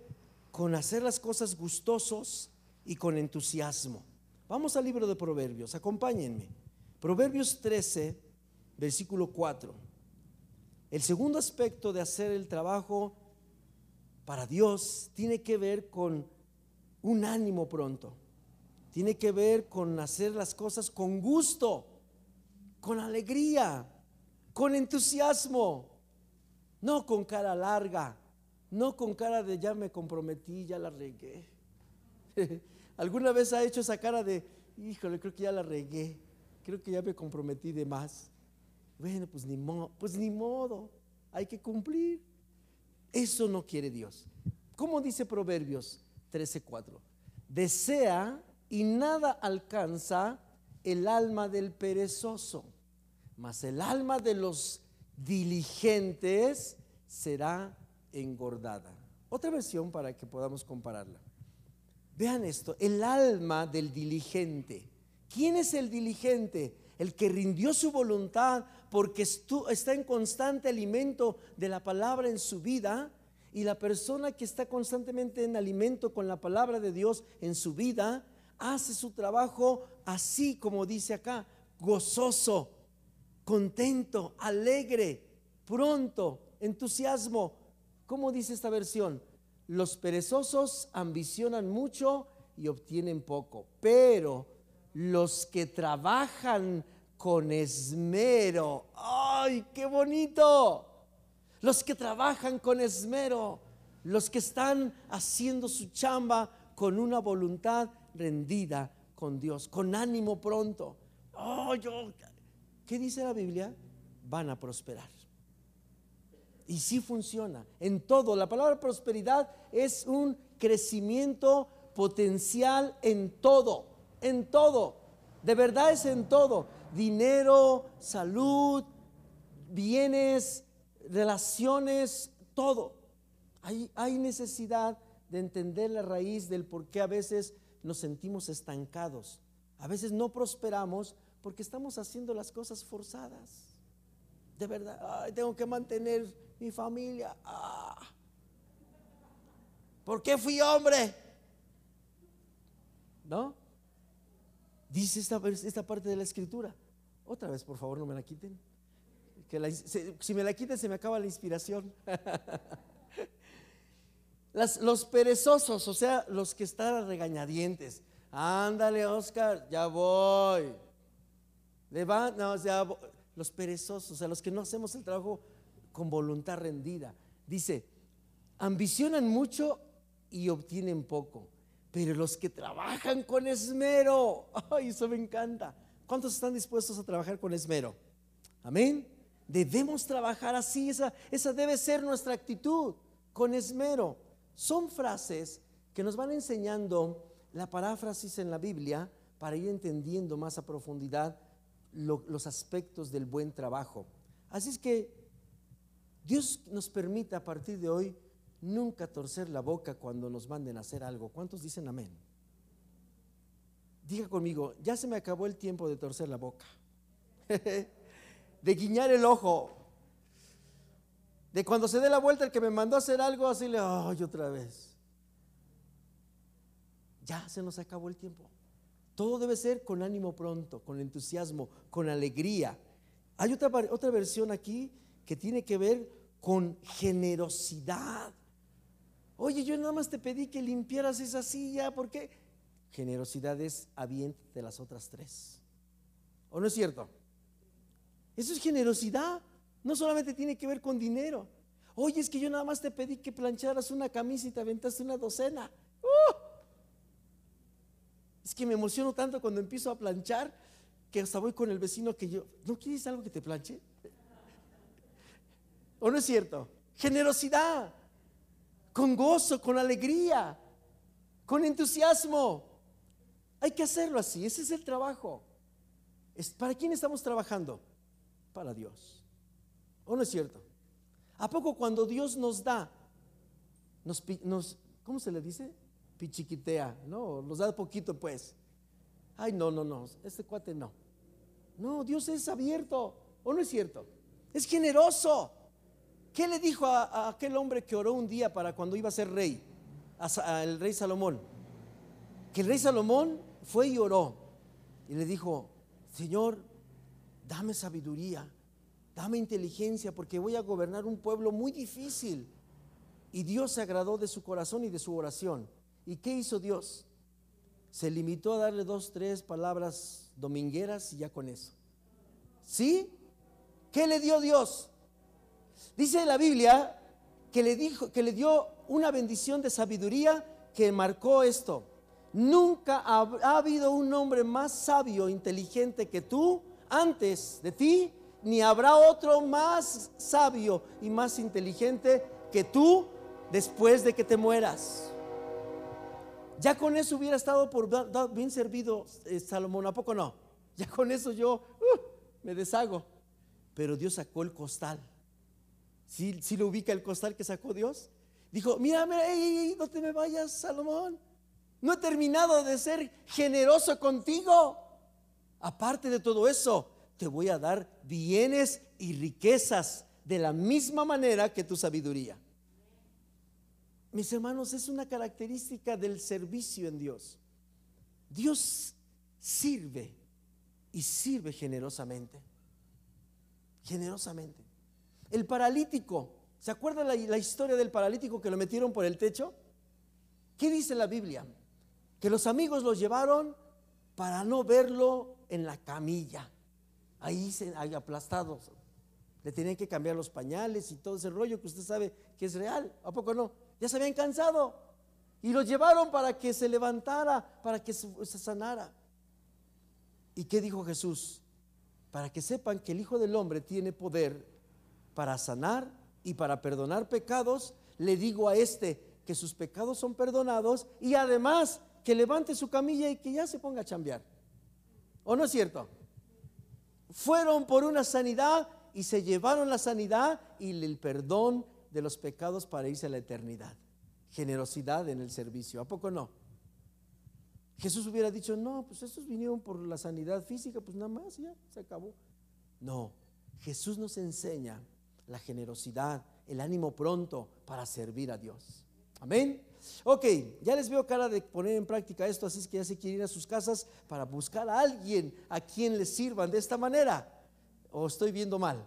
S3: con hacer las cosas gustosos y con entusiasmo. Vamos al libro de Proverbios. Acompáñenme. Proverbios 13, versículo 4. El segundo aspecto de hacer el trabajo para Dios tiene que ver con un ánimo pronto tiene que ver con hacer las cosas con gusto, con alegría, con entusiasmo, no con cara larga, no con cara de ya me comprometí, ya la regué. [laughs] ¿Alguna vez ha hecho esa cara de, híjole, creo que ya la regué, creo que ya me comprometí de más? Bueno, pues ni modo, pues ni modo, hay que cumplir. Eso no quiere Dios. ¿Cómo dice Proverbios 13:4? Desea y nada alcanza el alma del perezoso, mas el alma de los diligentes será engordada. Otra versión para que podamos compararla. Vean esto, el alma del diligente. ¿Quién es el diligente? El que rindió su voluntad porque está en constante alimento de la palabra en su vida Y la persona que está constantemente en alimento con la palabra de Dios en su vida, hace su trabajo así como dice acá, gozoso, contento, alegre, pronto, entusiasmo. ¿Cómo dice esta versión? Los perezosos ambicionan mucho y obtienen poco, pero los que trabajan con esmero, ¡ay, qué bonito! Los que trabajan con esmero, los que están haciendo su chamba con una voluntad rendida con Dios, con ánimo pronto. Oh, yo, ¿qué dice la Biblia? Van a prosperar. Y sí funciona en todo. La palabra prosperidad es un crecimiento potencial en todo, en todo. De verdad es en todo. Dinero, salud, bienes, relaciones, todo. Hay, hay necesidad de entender la raíz del por qué a veces nos sentimos estancados. A veces no prosperamos porque estamos haciendo las cosas forzadas. De verdad, tengo que mantener mi familia. Ah. ¿Por qué fui hombre? ¿No? Dice esta, esta parte de la escritura. Otra vez, por favor, no me la quiten. Que si me la quiten, se me acaba la inspiración. [laughs] los perezosos, o sea, los que están regañadientes. Ándale, Oscar, ya voy. Ya Los perezosos, o sea, los que no hacemos el trabajo con voluntad rendida. Dice, ambicionan mucho y obtienen poco, pero los que trabajan con esmero, [laughs] ay, eso me encanta. ¿Cuántos están dispuestos a trabajar con esmero? Amén. Debemos trabajar así, esa, esa debe ser nuestra actitud, con esmero. Son frases que nos van enseñando la paráfrasis en la Biblia para ir entendiendo más a profundidad los aspectos del buen trabajo. Así es que Dios nos permite a partir de hoy nunca torcer la boca cuando nos manden a hacer algo. ¿Cuántos dicen amén? Diga conmigo, ya se me acabó el tiempo de torcer la boca, [laughs] de guiñar el ojo, de cuando se dé la vuelta el que me mandó a hacer algo, así le, ay, otra vez. Ya se nos acabó el tiempo. Todo debe ser con ánimo pronto, con entusiasmo, con alegría. Hay otra, otra versión aquí que tiene que ver con generosidad. Oye, yo nada más te pedí que limpiaras esa silla, ¿por qué? Generosidad es aviente de las otras tres. ¿O no es cierto? Eso es generosidad. No solamente tiene que ver con dinero. Oye, es que yo nada más te pedí que plancharas una camisa y te aventaste una docena. Es que me emociono tanto cuando empiezo a planchar que hasta voy con el vecino que yo, ¿no quieres algo que te planche? ¿O no es cierto? Generosidad, con gozo, con alegría, con entusiasmo. Hay que hacerlo así, ese es el trabajo. ¿Para quién estamos trabajando? Para Dios. ¿O no es cierto? ¿A poco cuando Dios nos da, nos, nos ¿cómo se le dice? Pichiquitea, ¿no? Nos da poquito pues. Ay, no, no, no, este cuate no. No, Dios es abierto, ¿o no es cierto? Es generoso. ¿Qué le dijo a, aquel hombre que oró un día para cuando iba a ser rey? Al rey Salomón. Que el rey Salomón fue y oró. Y le dijo, Señor, dame sabiduría dame inteligencia porque voy a gobernar un pueblo muy difícil. Y Dios se agradó de su corazón y de su oración. ¿Y qué hizo Dios? Se limitó a darle dos, tres palabras domingueras y ya con eso. ¿Sí? ¿Qué le dio Dios? Dice la Biblia que le dijo que le dio una bendición de sabiduría que marcó esto. Nunca ha, ha habido un hombre más sabio, inteligente que tú antes de ti ni habrá otro más sabio y más inteligente que tú después de que te mueras. Ya con eso hubiera estado por bien servido eh, Salomón, ¿a poco no? Ya con eso yo uh, me deshago. Pero Dios sacó el costal. Si ¿Sí, lo ubica el costal que sacó Dios? Dijo, mira, mira, no te me vayas, Salomón. No he terminado de ser generoso contigo. Aparte de todo eso, te voy a dar bienes y riquezas de la misma manera que tu sabiduría. Mis hermanos, es una característica del servicio en Dios. Dios sirve y sirve generosamente. Generosamente. El paralítico, ¿se acuerda la, historia del paralítico que lo metieron por el techo? ¿Qué dice la Biblia? Que los amigos lo llevaron para no verlo en la camilla. Ahí, se, ahí aplastados. Le tenían que cambiar los pañales y todo ese rollo que usted sabe que es real. ¿A poco no? Ya se habían cansado. Y lo llevaron para que se levantara, para que se sanara. ¿Y qué dijo Jesús? Para que sepan que el Hijo del Hombre tiene poder para sanar y para perdonar pecados, le digo a este que sus pecados son perdonados y además que levante su camilla y que ya se ponga a chambear. ¿O no es cierto? Fueron por una sanidad y se llevaron la sanidad y el perdón de los pecados para irse a la eternidad. Generosidad en el servicio. ¿A poco no? Jesús hubiera dicho, no, pues estos vinieron por la sanidad física, pues nada más, ya, se acabó. No, Jesús nos enseña la generosidad, el ánimo pronto para servir a Dios. Amén. Ok, ya les veo cara de poner en práctica esto, así es que ya se quieren ir a sus casas para buscar a alguien a quien les sirvan de esta manera. ¿O estoy viendo mal?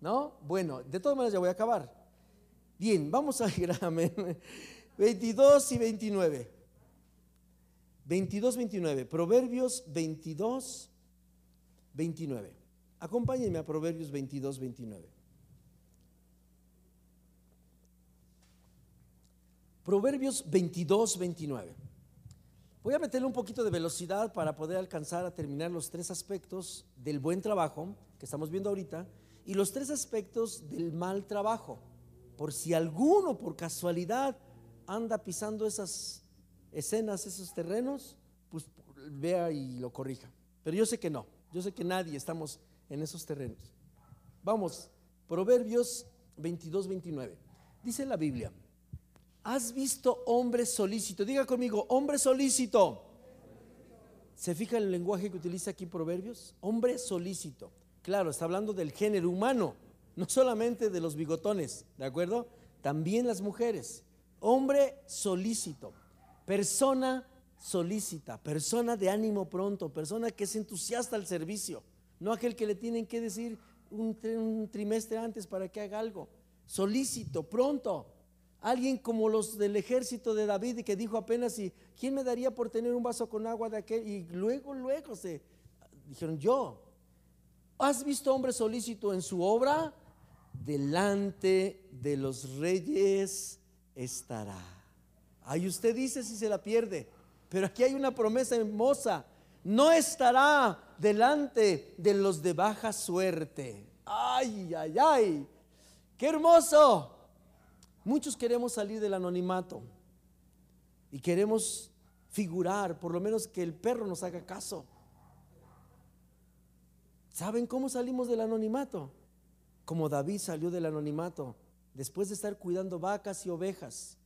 S3: ¿No? Bueno, de todas maneras ya voy a acabar. Bien, vamos a ir a 22 y 29. 22, 29. Proverbios 22, 29. Acompáñenme a Proverbios 22, 29. Proverbios 22, 29. Voy a meterle un poquito de velocidad para poder alcanzar a terminar los tres aspectos del buen trabajo que estamos viendo ahorita y los tres aspectos del mal trabajo. Por si alguno por casualidad anda pisando esas escenas, esos terrenos, pues vea y lo corrija. Pero yo sé que no, yo sé que nadie estamos en esos terrenos. Vamos, Proverbios 22, 29. Dice la Biblia. ¿Has visto hombre solícito? Diga conmigo, hombre solícito. ¿Se fija el lenguaje que utiliza aquí Proverbios? Hombre solícito. Claro, está hablando del género humano, no solamente de los bigotones, ¿de acuerdo? También las mujeres. Hombre solícito, persona solícita, persona de ánimo pronto, persona que es entusiasta al servicio, no aquel que le tienen que decir un, trimestre antes para que haga algo. Solícito, pronto. Alguien como los del ejército de David que dijo apenas, ¿y quién me daría por tener un vaso con agua de aquel? Y luego, luego se dijeron, yo. ¿Has visto hombre solícito en su obra? Delante de los reyes estará. Ahí usted dice si se la pierde, pero aquí hay una promesa hermosa. No estará delante de los de baja suerte. Ay, ay, ay. Qué hermoso. Muchos queremos salir del anonimato y queremos figurar, por lo menos que el perro nos haga caso. ¿Saben cómo salimos del anonimato? Como David salió del anonimato, después de estar cuidando vacas y ovejas,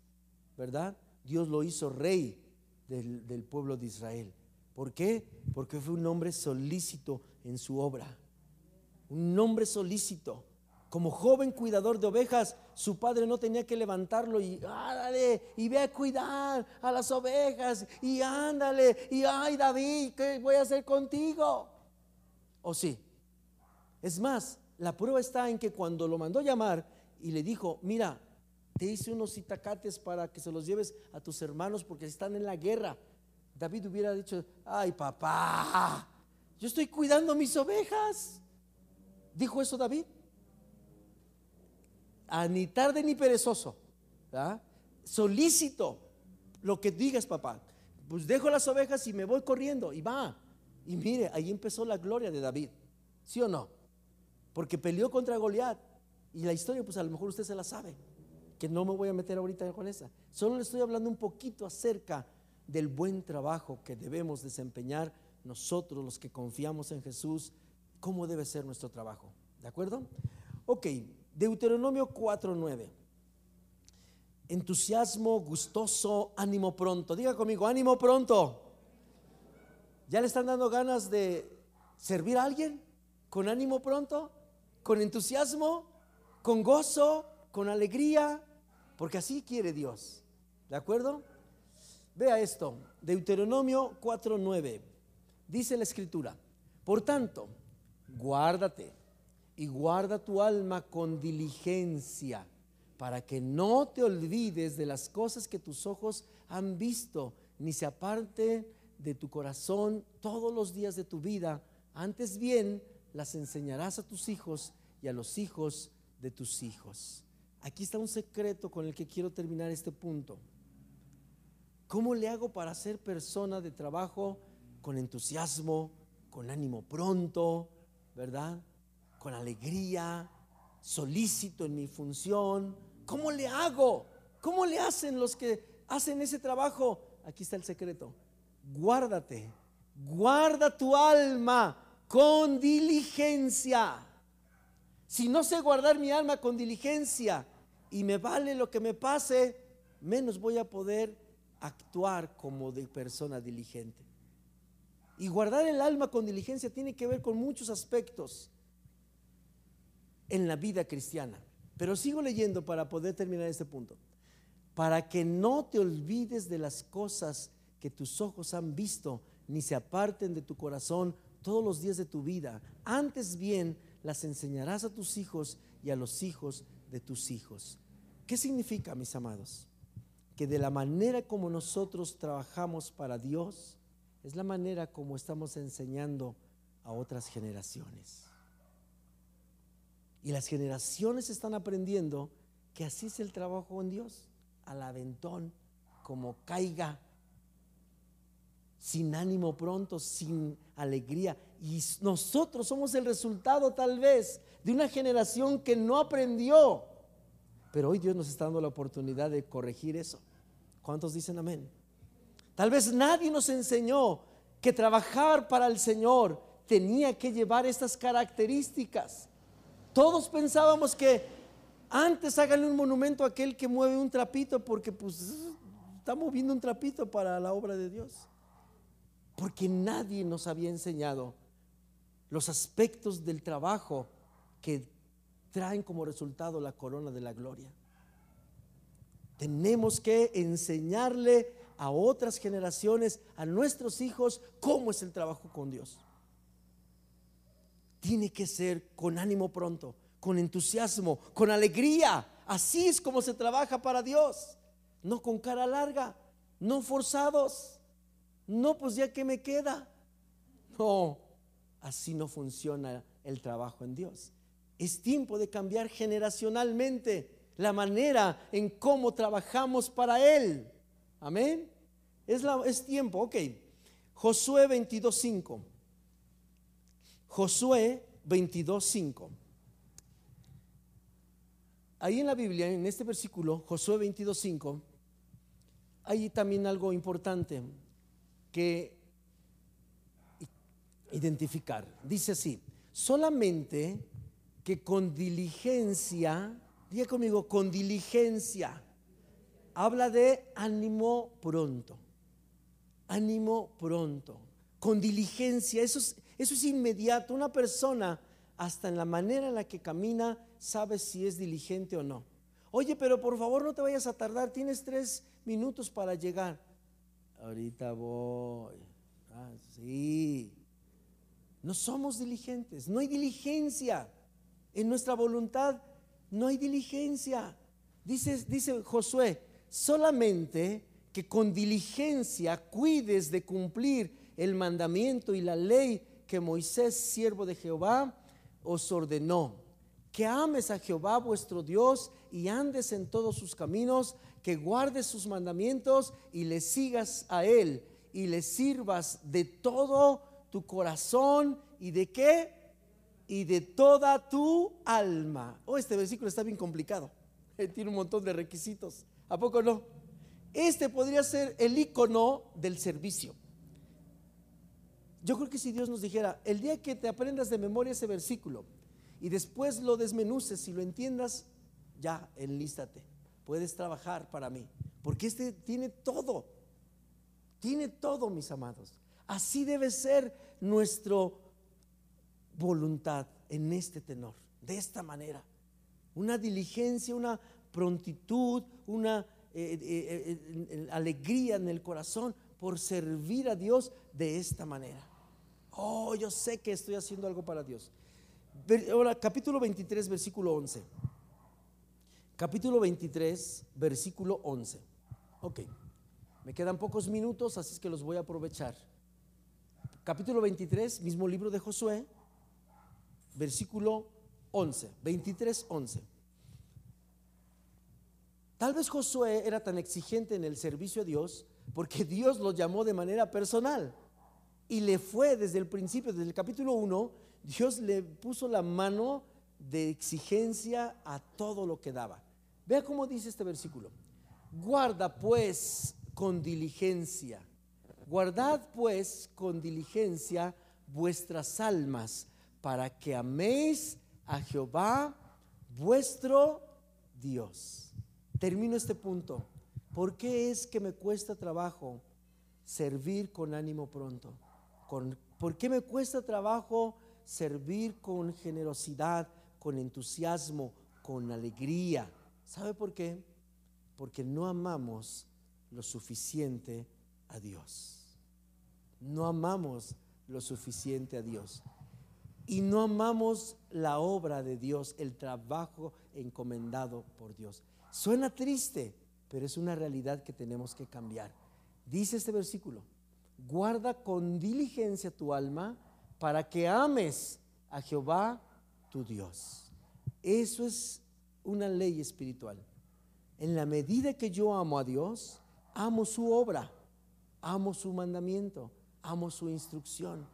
S3: ¿verdad? Dios lo hizo rey del, pueblo de Israel. ¿Por qué? Porque fue un hombre solícito en su obra. Un hombre solícito. Como joven cuidador de ovejas, su padre no tenía que levantarlo y ándale y ve a cuidar a las ovejas y ándale y ay David, ¿qué voy a hacer contigo? ¿O sí? Es más, la prueba está en que cuando lo mandó llamar y le dijo, mira, te hice unos itacates para que se los lleves a tus hermanos porque están en la guerra. David hubiera dicho, ay papá, yo estoy cuidando mis ovejas. ¿Dijo eso David? ni tarde ni perezoso, solícito, lo que digas, papá. Pues dejo las ovejas y me voy corriendo y va. Y mire, ahí empezó la gloria de David, ¿sí o no? Porque peleó contra Goliat. Y la historia, pues a lo mejor usted se la sabe, que no me voy a meter ahorita con esa. Solo le estoy hablando un poquito acerca del buen trabajo que debemos desempeñar nosotros los que confiamos en Jesús, cómo debe ser nuestro trabajo. ¿De acuerdo? Ok, Deuteronomio 4:9. Entusiasmo, gustoso, ánimo pronto. Diga conmigo, ánimo pronto. ¿Ya le están dando ganas de servir a alguien? ¿Con ánimo pronto? ¿Con entusiasmo? ¿Con gozo? ¿Con alegría? porque así quiere Dios. ¿De acuerdo? Vea esto, Deuteronomio 4:9. Dice la escritura, por tanto, guárdate y guarda tu alma con diligencia para que no te olvides de las cosas que tus ojos han visto, ni se aparte de tu corazón todos los días de tu vida. Antes bien, las enseñarás a tus hijos y a los hijos de tus hijos. Aquí está un secreto con el que quiero terminar este punto. ¿Cómo le hago para ser persona de trabajo con entusiasmo, con ánimo pronto, verdad? Con alegría, solícito en mi función, ¿Cómo le hago? ¿Cómo le hacen los que hacen ese trabajo? Aquí está el secreto. Guárdate, guarda tu alma con diligencia. Si no sé guardar mi alma con diligencia y me vale lo que me pase, menos voy a poder actuar como de persona diligente. Y guardar el alma con diligencia tiene que ver con muchos aspectos en la vida cristiana. Pero sigo leyendo para poder terminar este punto. Para que no te olvides de las cosas que tus ojos han visto, ni se aparten de tu corazón todos los días de tu vida. Antes bien las enseñarás a tus hijos y a los hijos de tus hijos. ¿Qué significa, mis amados? Que de la manera como nosotros trabajamos para Dios, es la manera como estamos enseñando a otras generaciones. Y las generaciones están aprendiendo que así es el trabajo en Dios, al aventón, como caiga, sin ánimo pronto, sin alegría. Y nosotros somos el resultado tal vez de una generación que no aprendió. Pero hoy Dios nos está dando la oportunidad de corregir eso. ¿Cuántos dicen amén? Tal vez nadie nos enseñó que trabajar para el Señor tenía que llevar estas características. Todos pensábamos que antes háganle un monumento a aquel que mueve un trapito porque pues está moviendo un trapito para la obra de Dios. Porque nadie nos había enseñado los aspectos del trabajo que traen como resultado la corona de la gloria. Tenemos que enseñarle a otras generaciones, a nuestros hijos, cómo es el trabajo con Dios tiene que ser con ánimo pronto, con entusiasmo, con alegría. Así es como se trabaja para Dios. No con cara larga, no forzados. No, pues ya que me queda. No, así no funciona el trabajo en Dios. Es tiempo de cambiar generacionalmente la manera en cómo trabajamos para Él. Amén. Es, la, es tiempo, ok. Josué 22.5. Josué 22.5. Ahí en la Biblia, en este versículo, Josué 22.5, hay también algo importante identificar. Dice así, solamente que con diligencia, diga conmigo, con diligencia, habla de ánimo pronto, ánimo pronto, con diligencia, eso es, eso es inmediato. Una persona, hasta en la manera en la que camina, sabe si es diligente o no. Oye, pero por favor no te vayas a tardar, tienes tres minutos para llegar. Ahorita voy. Ah, sí. No somos diligentes, no hay diligencia. En nuestra voluntad no hay diligencia. Dice, dice Josué, solamente que con diligencia cuides de cumplir el mandamiento y la ley que Moisés, siervo de Jehová, os ordenó, que ames a Jehová vuestro Dios y andes en todos sus caminos, que guardes sus mandamientos y le sigas a él y le sirvas de todo tu corazón y de qué? Y de toda tu alma. Oh, este versículo está bien complicado. [laughs] Tiene un montón de requisitos. ¿A poco no? Este podría ser el icono del servicio. Yo creo que si Dios nos dijera, el día que te aprendas de memoria ese versículo y después lo desmenuces y lo entiendas, ya, enlístate, puedes trabajar para mí. Porque este tiene todo, tiene todo, mis amados. Así debe ser nuestra voluntad en este tenor, de esta manera. Una diligencia, una prontitud, una eh, eh, eh, alegría en el corazón por servir a Dios de esta manera. Oh, yo sé que estoy haciendo algo para Dios. Ahora, capítulo 23, versículo 11. Capítulo 23, versículo 11. Ok, me quedan pocos minutos, así es que los voy a aprovechar. Capítulo 23, mismo libro de Josué, versículo 11. 23, 11. Tal vez Josué era tan exigente en el servicio a Dios porque Dios lo llamó de manera personal y le fue desde el principio, desde el capítulo 1, Dios le puso la mano de exigencia a todo lo que daba. Vea cómo dice este versículo. Guarda pues con diligencia, guardad pues con diligencia vuestras almas para que améis a Jehová vuestro Dios. Termino este punto. ¿Por qué es que me cuesta trabajo servir con ánimo pronto? ¿Por qué me cuesta trabajo servir con generosidad, con entusiasmo, con alegría? ¿Sabe por qué? Porque no amamos lo suficiente a Dios. No amamos lo suficiente a Dios. Y no amamos la obra de Dios, el trabajo encomendado por Dios. Suena triste, pero es una realidad que tenemos que cambiar. Dice este versículo, guarda con diligencia tu alma para que ames a Jehová tu Dios. Eso es una ley espiritual. En la medida que yo amo a Dios, amo su obra, amo su mandamiento, amo su instrucción.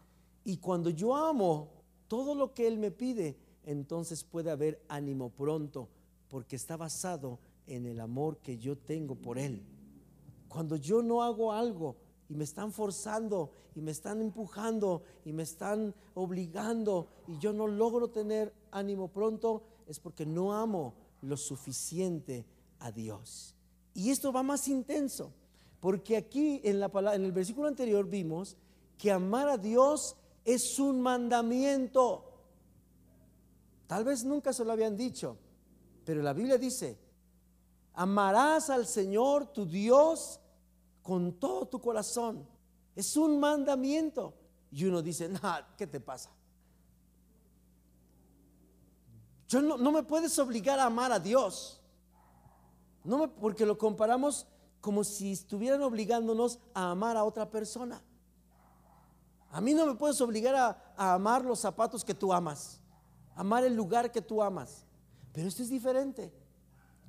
S3: Y cuando yo amo todo lo que Él me pide, entonces puede haber ánimo pronto, porque está basado en el amor que yo tengo por Él. Cuando yo no hago algo y me están forzando y me están empujando y me están obligando y yo no logro tener ánimo pronto, es porque no amo lo suficiente a Dios. Y esto va más intenso, porque aquí en, la, en el versículo anterior vimos que amar a Dios es un mandamiento. Tal vez nunca se lo habían dicho, pero la Biblia dice, amarás al Señor tu Dios con todo tu corazón. Es un mandamiento. Y uno dice, ¿qué te pasa? Yo no, me puedes obligar a amar a Dios. No me, porque lo comparamos como si estuvieran obligándonos a amar a otra persona. A mí no me puedes obligar a, a amar los zapatos que tú amas, amar el lugar que tú amas. Pero esto es diferente.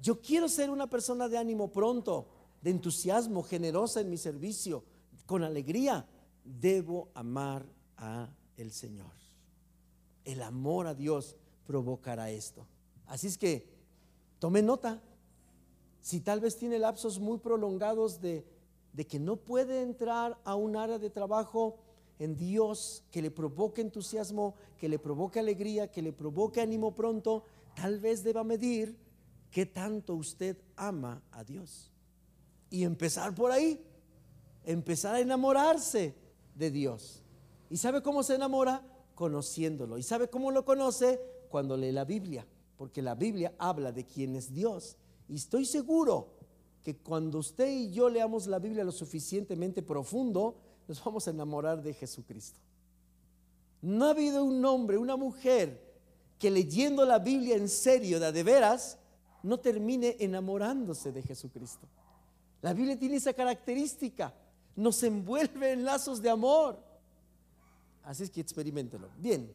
S3: Yo quiero ser una persona de ánimo pronto, de entusiasmo, generosa en mi servicio, con alegría. Debo amar a el Señor. El amor a Dios provocará esto. Así es que tome nota. Si tal vez tiene lapsos muy prolongados de, que no puede entrar a un área de trabajo en Dios que le provoque entusiasmo, que le provoque alegría, que le provoque ánimo pronto, tal vez deba medir qué tanto usted ama a Dios. Y empezar por ahí, empezar a enamorarse de Dios. ¿Y sabe cómo se enamora? Conociéndolo. ¿Y sabe cómo lo conoce? Cuando lee la Biblia, porque la Biblia habla de quién es Dios. Y estoy seguro que cuando usted y yo leamos la Biblia lo suficientemente profundo, nos vamos a enamorar de Jesucristo. No ha habido un hombre, una mujer, que leyendo la Biblia en serio, de, de veras, no termine enamorándose de Jesucristo. La Biblia tiene esa característica, nos envuelve en lazos de amor. Así es que experimentelo. Bien,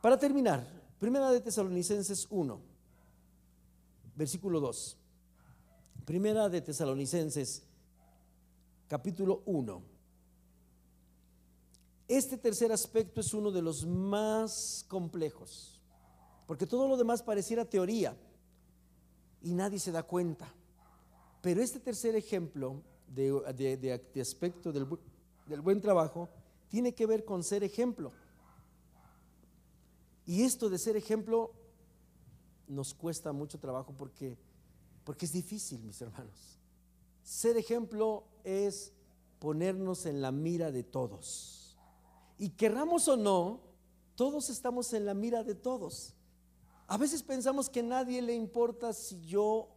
S3: para terminar, Primera de Tesalonicenses 1, versículo 2. Primera de Tesalonicenses, capítulo 1. Este tercer aspecto es uno de los más complejos, porque todo lo demás pareciera teoría y nadie se da cuenta. Pero este tercer ejemplo de, aspecto del, del buen trabajo tiene que ver con ser ejemplo. Y esto de ser ejemplo nos cuesta mucho trabajo porque, porque es difícil, mis hermanos. Ser ejemplo es ponernos en la mira de todos. Y querramos o no, todos estamos en la mira de todos. A veces pensamos que nadie le importa si yo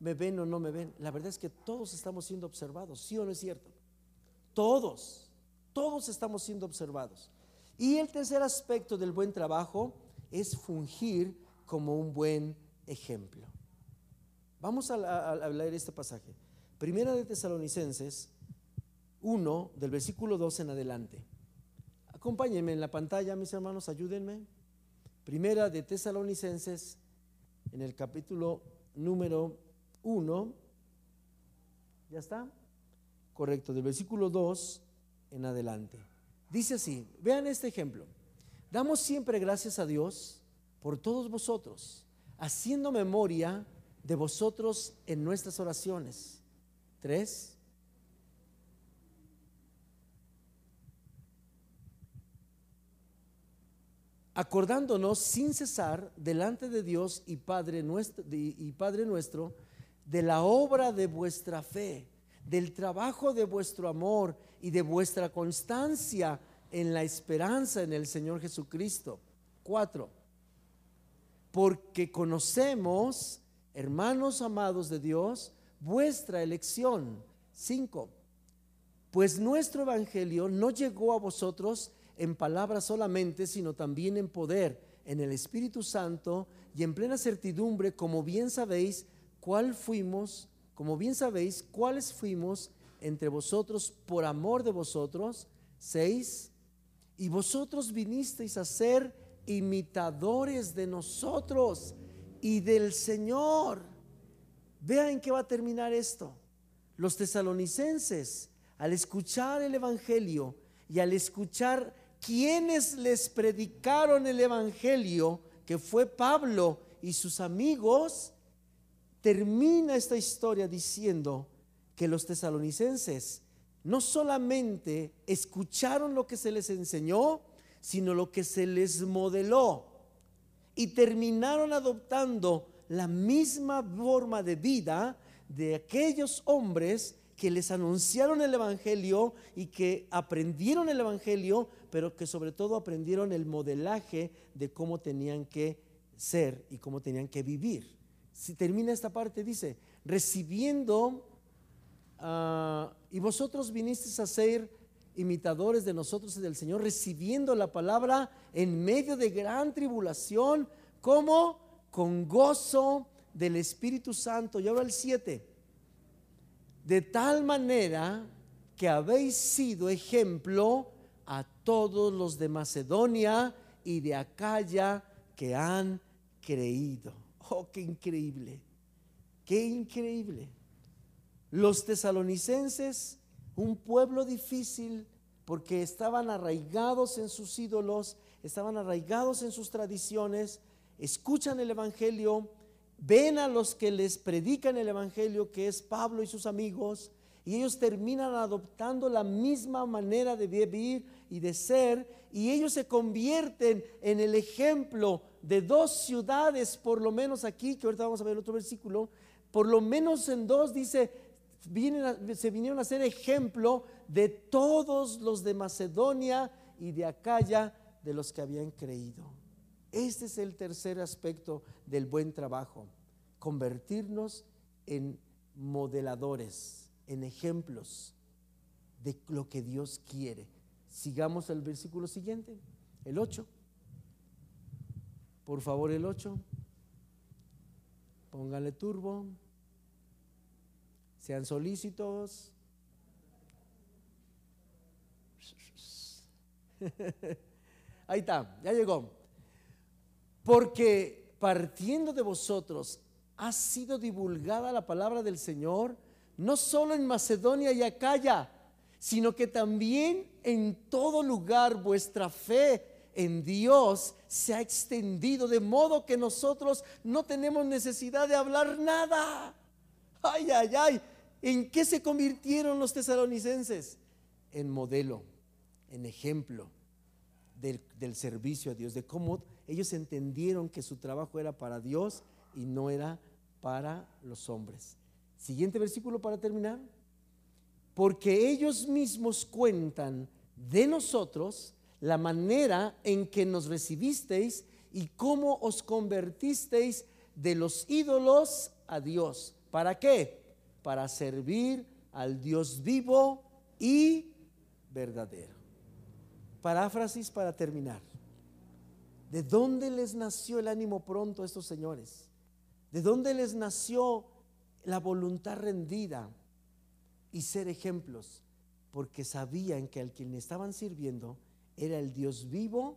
S3: me ven o no me ven. La verdad es que todos estamos siendo observados, ¿sí o no es cierto? Todos, todos estamos siendo observados. Y el tercer aspecto del buen trabajo es fungir como un buen ejemplo. Vamos a, a leer este pasaje. Primera de Tesalonicenses 1, del versículo 2 en adelante. Acompáñenme en la pantalla, mis hermanos, ayúdenme. Primera de Tesalonicenses, en el capítulo número 1. ¿Ya está? Correcto, del versículo 2 en adelante. Dice así, vean este ejemplo. Damos siempre gracias a Dios por todos vosotros, haciendo memoria de vosotros en nuestras oraciones. Tres. acordándonos sin cesar delante de Dios y Padre nuestro, y Padre nuestro de la obra de vuestra fe, del trabajo de vuestro amor y de vuestra constancia en la esperanza en el Señor Jesucristo. Cuatro, porque conocemos, hermanos amados de Dios, vuestra elección. Cinco, pues nuestro evangelio no llegó a vosotros en palabras solamente, sino también en poder, en el Espíritu Santo y en plena certidumbre, como bien sabéis, cuál fuimos, como bien sabéis, cuáles fuimos entre vosotros por amor de vosotros. Seis, y vosotros vinisteis a ser imitadores de nosotros y del Señor. Vean en qué va a terminar esto. Los tesalonicenses, al escuchar el Evangelio y al escuchar quienes les predicaron el Evangelio, que fue Pablo y sus amigos, termina esta historia diciendo que los tesalonicenses no solamente escucharon lo que se les enseñó, sino lo que se les modeló. Y terminaron adoptando la misma forma de vida de aquellos hombres que les anunciaron el Evangelio y que aprendieron el Evangelio, pero que sobre todo aprendieron el modelaje de cómo tenían que ser y cómo tenían que vivir. Si termina esta parte, dice, recibiendo, ah, y vosotros vinisteis a ser imitadores de nosotros y del Señor, recibiendo la palabra en medio de gran tribulación, como con gozo del Espíritu Santo. Y ahora el 7 de tal manera que habéis sido ejemplo a todos los de Macedonia y de Acaya que han creído. Oh, qué increíble, qué increíble. Los tesalonicenses, un pueblo difícil porque estaban arraigados en sus ídolos, estaban arraigados en sus tradiciones, escuchan el Evangelio, ven a los que les predican el Evangelio, que es Pablo y sus amigos, y ellos terminan adoptando la misma manera de vivir y de ser, y ellos se convierten en el ejemplo de dos ciudades, por lo menos aquí, que ahorita vamos a ver el otro versículo, por lo menos en dos dice, se vinieron a ser ejemplo de todos los de Macedonia y de Acaya, de los que habían creído. Este es el tercer aspecto del buen trabajo, convertirnos en modeladores, en ejemplos de lo que Dios quiere. Sigamos el versículo siguiente, el 8. Por favor, el 8. Póngale turbo. Sean solícitos. [laughs] Ahí está, ya llegó. Porque partiendo de vosotros ha sido divulgada la palabra del Señor, no solo en Macedonia y Acaya, sino que también en todo lugar vuestra fe en Dios se ha extendido, de modo que nosotros no tenemos necesidad de hablar nada. Ay, ay, ay. ¿En qué se convirtieron los tesalonicenses? En modelo, en ejemplo del, servicio a Dios, de cómo ellos entendieron que su trabajo era para Dios y no era para los hombres. Siguiente versículo para terminar. Porque ellos mismos cuentan de nosotros la manera en que nos recibisteis y cómo os convertisteis de los ídolos a Dios. ¿Para qué? Para servir al Dios vivo y verdadero. Paráfrasis para terminar. ¿De dónde les nació el ánimo pronto a estos señores? ¿De dónde les nació la voluntad rendida y ser ejemplos? Porque sabían que al quien estaban sirviendo era el Dios vivo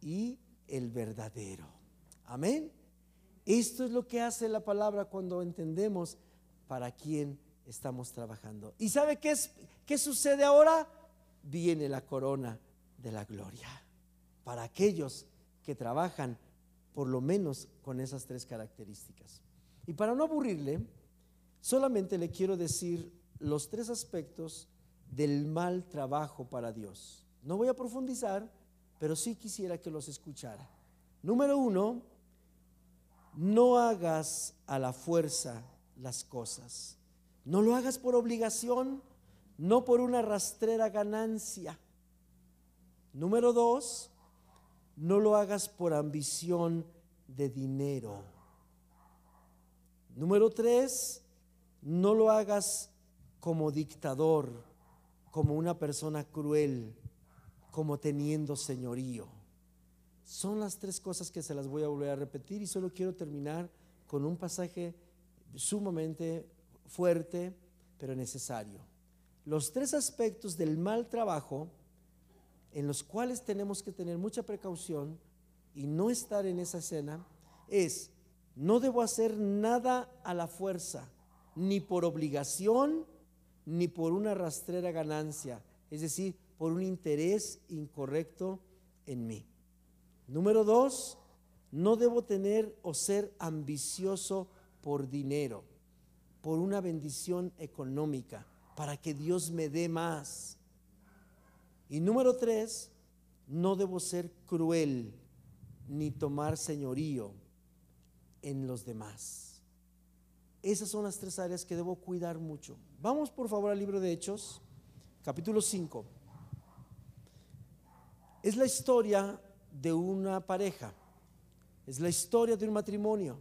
S3: y el verdadero. Amén. Esto es lo que hace la palabra cuando entendemos para quién estamos trabajando. ¿Y sabe qué, es, qué sucede ahora? Viene la corona de la gloria para aquellos que trabajan por lo menos con esas tres características. Y para no aburrirle, solamente le quiero decir los tres aspectos del mal trabajo para Dios. No voy a profundizar, pero sí quisiera que los escuchara. Número uno, no hagas a la fuerza las cosas. No lo hagas por obligación, no por una rastrera ganancia. Número dos, no lo hagas por ambición de dinero. Número tres, no lo hagas como dictador, como una persona cruel, como teniendo señorío. Son las tres cosas que se las voy a volver a repetir y solo quiero terminar con un pasaje sumamente fuerte, pero necesario. Los tres aspectos del mal trabajo en los cuales tenemos que tener mucha precaución y no estar en esa escena es, no debo hacer nada a la fuerza, ni por obligación, ni por una rastrera ganancia, es decir, por un interés incorrecto en mí. Número dos, no debo tener o ser ambicioso por dinero, por una bendición económica, para que Dios me dé más. Y número tres, no debo ser cruel ni tomar señorío en los demás. Esas son las tres áreas que debo cuidar mucho. Vamos por favor al libro de Hechos, capítulo 5. Es la historia de una pareja, es la historia de un matrimonio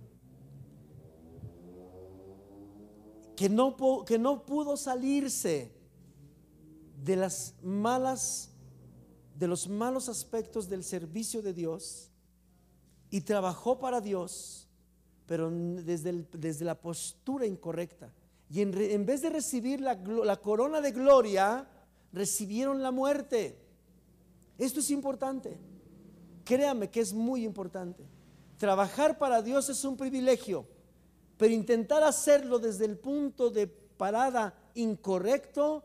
S3: que no, que no pudo salirse de las malas, de los malos aspectos del servicio de Dios y trabajó para Dios, pero desde, desde la postura incorrecta. Y en, vez de recibir la, la corona de gloria, recibieron la muerte. Esto es importante. Créame que es muy importante. Trabajar para Dios es un privilegio, pero intentar hacerlo desde el punto de parada incorrecto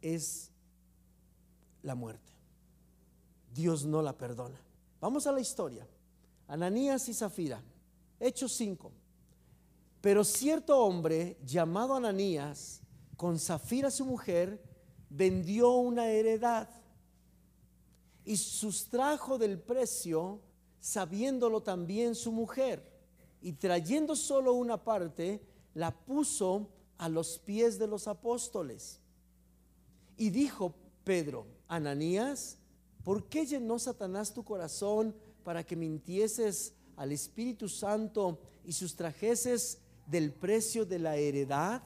S3: es la muerte. Dios no la perdona. Vamos a la historia. Ananías y Zafira, Hechos 5. Pero cierto hombre llamado Ananías, con Zafira su mujer, vendió una heredad y sustrajo del precio, sabiéndolo también su mujer, y trayendo solo una parte, la puso a los pies de los apóstoles. Y dijo Pedro, Ananías, ¿por qué llenó Satanás tu corazón para que mintieses al Espíritu Santo y sustrajeses del precio de la heredad?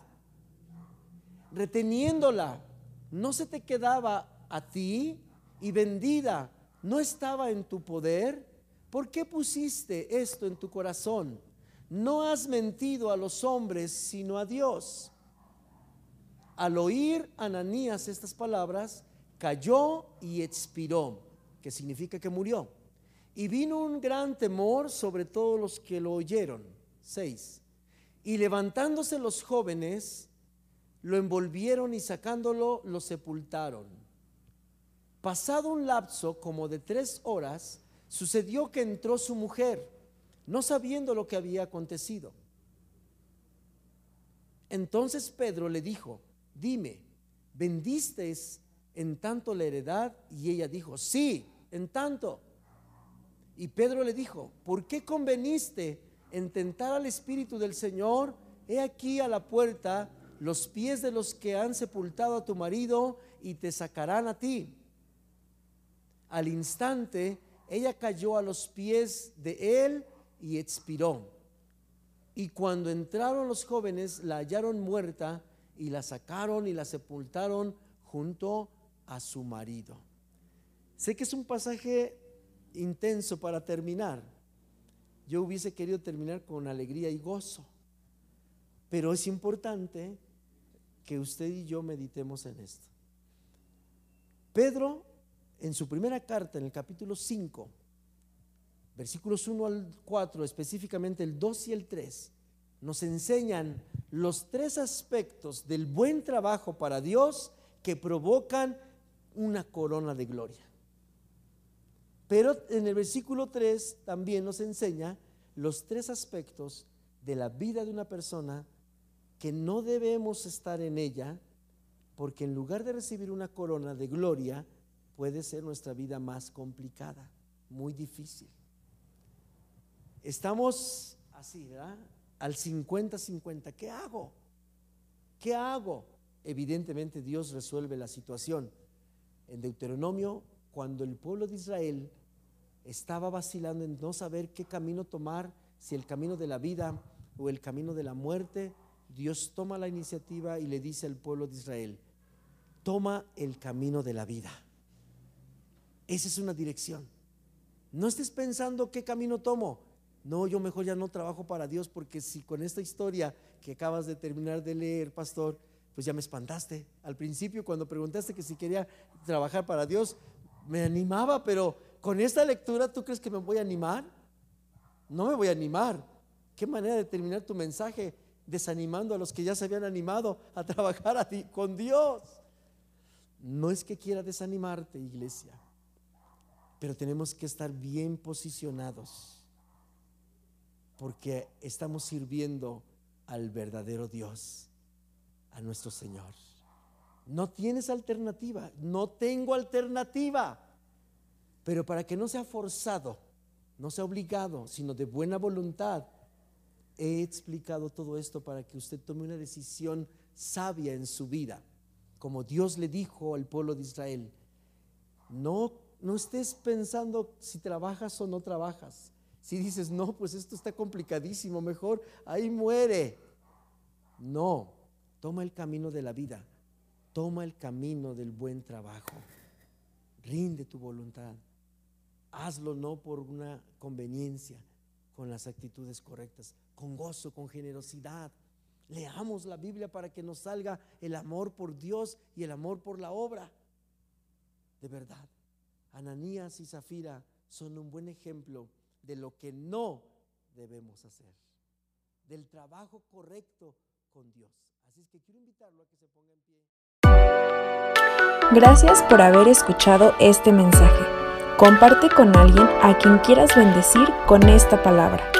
S3: Reteniéndola, ¿no se te quedaba a ti y vendida? ¿No estaba en tu poder? ¿Por qué pusiste esto en tu corazón? No has mentido a los hombres, sino a Dios. Al oír Ananías estas palabras, cayó y expiró, que significa que murió. Y vino un gran temor sobre todos los que lo oyeron. 6. Y levantándose los jóvenes, lo envolvieron y sacándolo, lo sepultaron. Pasado un lapso como de tres horas, sucedió que entró su mujer, no sabiendo lo que había acontecido. Entonces Pedro le dijo, dime, ¿vendiste en tanto la heredad? Y ella dijo, sí, en tanto. Y Pedro le dijo, ¿por qué conveniste en tentar al Espíritu del Señor? He aquí a la puerta los pies de los que han sepultado a tu marido y te sacarán a ti. Al instante ella cayó a los pies de él y expiró. Y cuando entraron los jóvenes, la hallaron muerta y la sacaron y la sepultaron junto a su marido. Sé que es un pasaje intenso para terminar. Yo hubiese querido terminar con alegría y gozo, pero es importante que usted y yo meditemos en esto. Pedro, en su primera carta, en el capítulo 5, versículos 1 al 4, específicamente el 2 y el 3, nos enseñan los tres aspectos del buen trabajo para Dios que provocan una corona de gloria. Pero en el versículo 3 también nos enseña los tres aspectos de la vida de una persona que no debemos estar en ella, porque en lugar de recibir una corona de gloria, puede ser nuestra vida más complicada, muy difícil. Estamos así, ¿verdad? Al 50-50. ¿Qué hago? ¿Qué hago? Evidentemente Dios resuelve la situación. En Deuteronomio, cuando el pueblo de Israel estaba vacilando en no saber qué camino tomar, si el camino de la vida o el camino de la muerte, Dios toma la iniciativa y le dice al pueblo de Israel, toma el camino de la vida. Esa es una dirección. No estés pensando qué camino tomo. No, yo mejor ya no trabajo para Dios porque si con esta historia que acabas de terminar de leer, pastor, pues ya me espantaste. Al principio cuando preguntaste que si quería trabajar para Dios, me animaba, pero con esta lectura, ¿tú crees que me voy a animar? No me voy a animar. ¿Qué manera de terminar tu mensaje desanimando a los que ya se habían animado a [laughs] trabajar con Dios? No es que quiera desanimarte, iglesia, pero tenemos que estar bien posicionados porque estamos sirviendo al verdadero Dios, a nuestro Señor. No tienes alternativa, no tengo alternativa. Pero para que no sea forzado, no sea obligado, sino de buena voluntad, he explicado todo esto para que usted tome una decisión sabia en su vida, como Dios le dijo al pueblo de Israel. No, no estés pensando si trabajas o no trabajas. Si dices, no, pues esto está complicadísimo, mejor ahí muere. No, toma el camino de la vida, toma el camino del buen trabajo, rinde tu voluntad hazlo no por una conveniencia, con las actitudes correctas, con gozo, con generosidad. Leamos la Biblia para que nos salga el amor por Dios y el amor por la obra. De verdad, Ananías y Zafira son un buen ejemplo de lo que no debemos hacer, del trabajo correcto con Dios. Así es que quiero invitarlo a que se ponga en pie.
S2: Gracias por haber escuchado este mensaje. Comparte con alguien a quien quieras bendecir con esta palabra.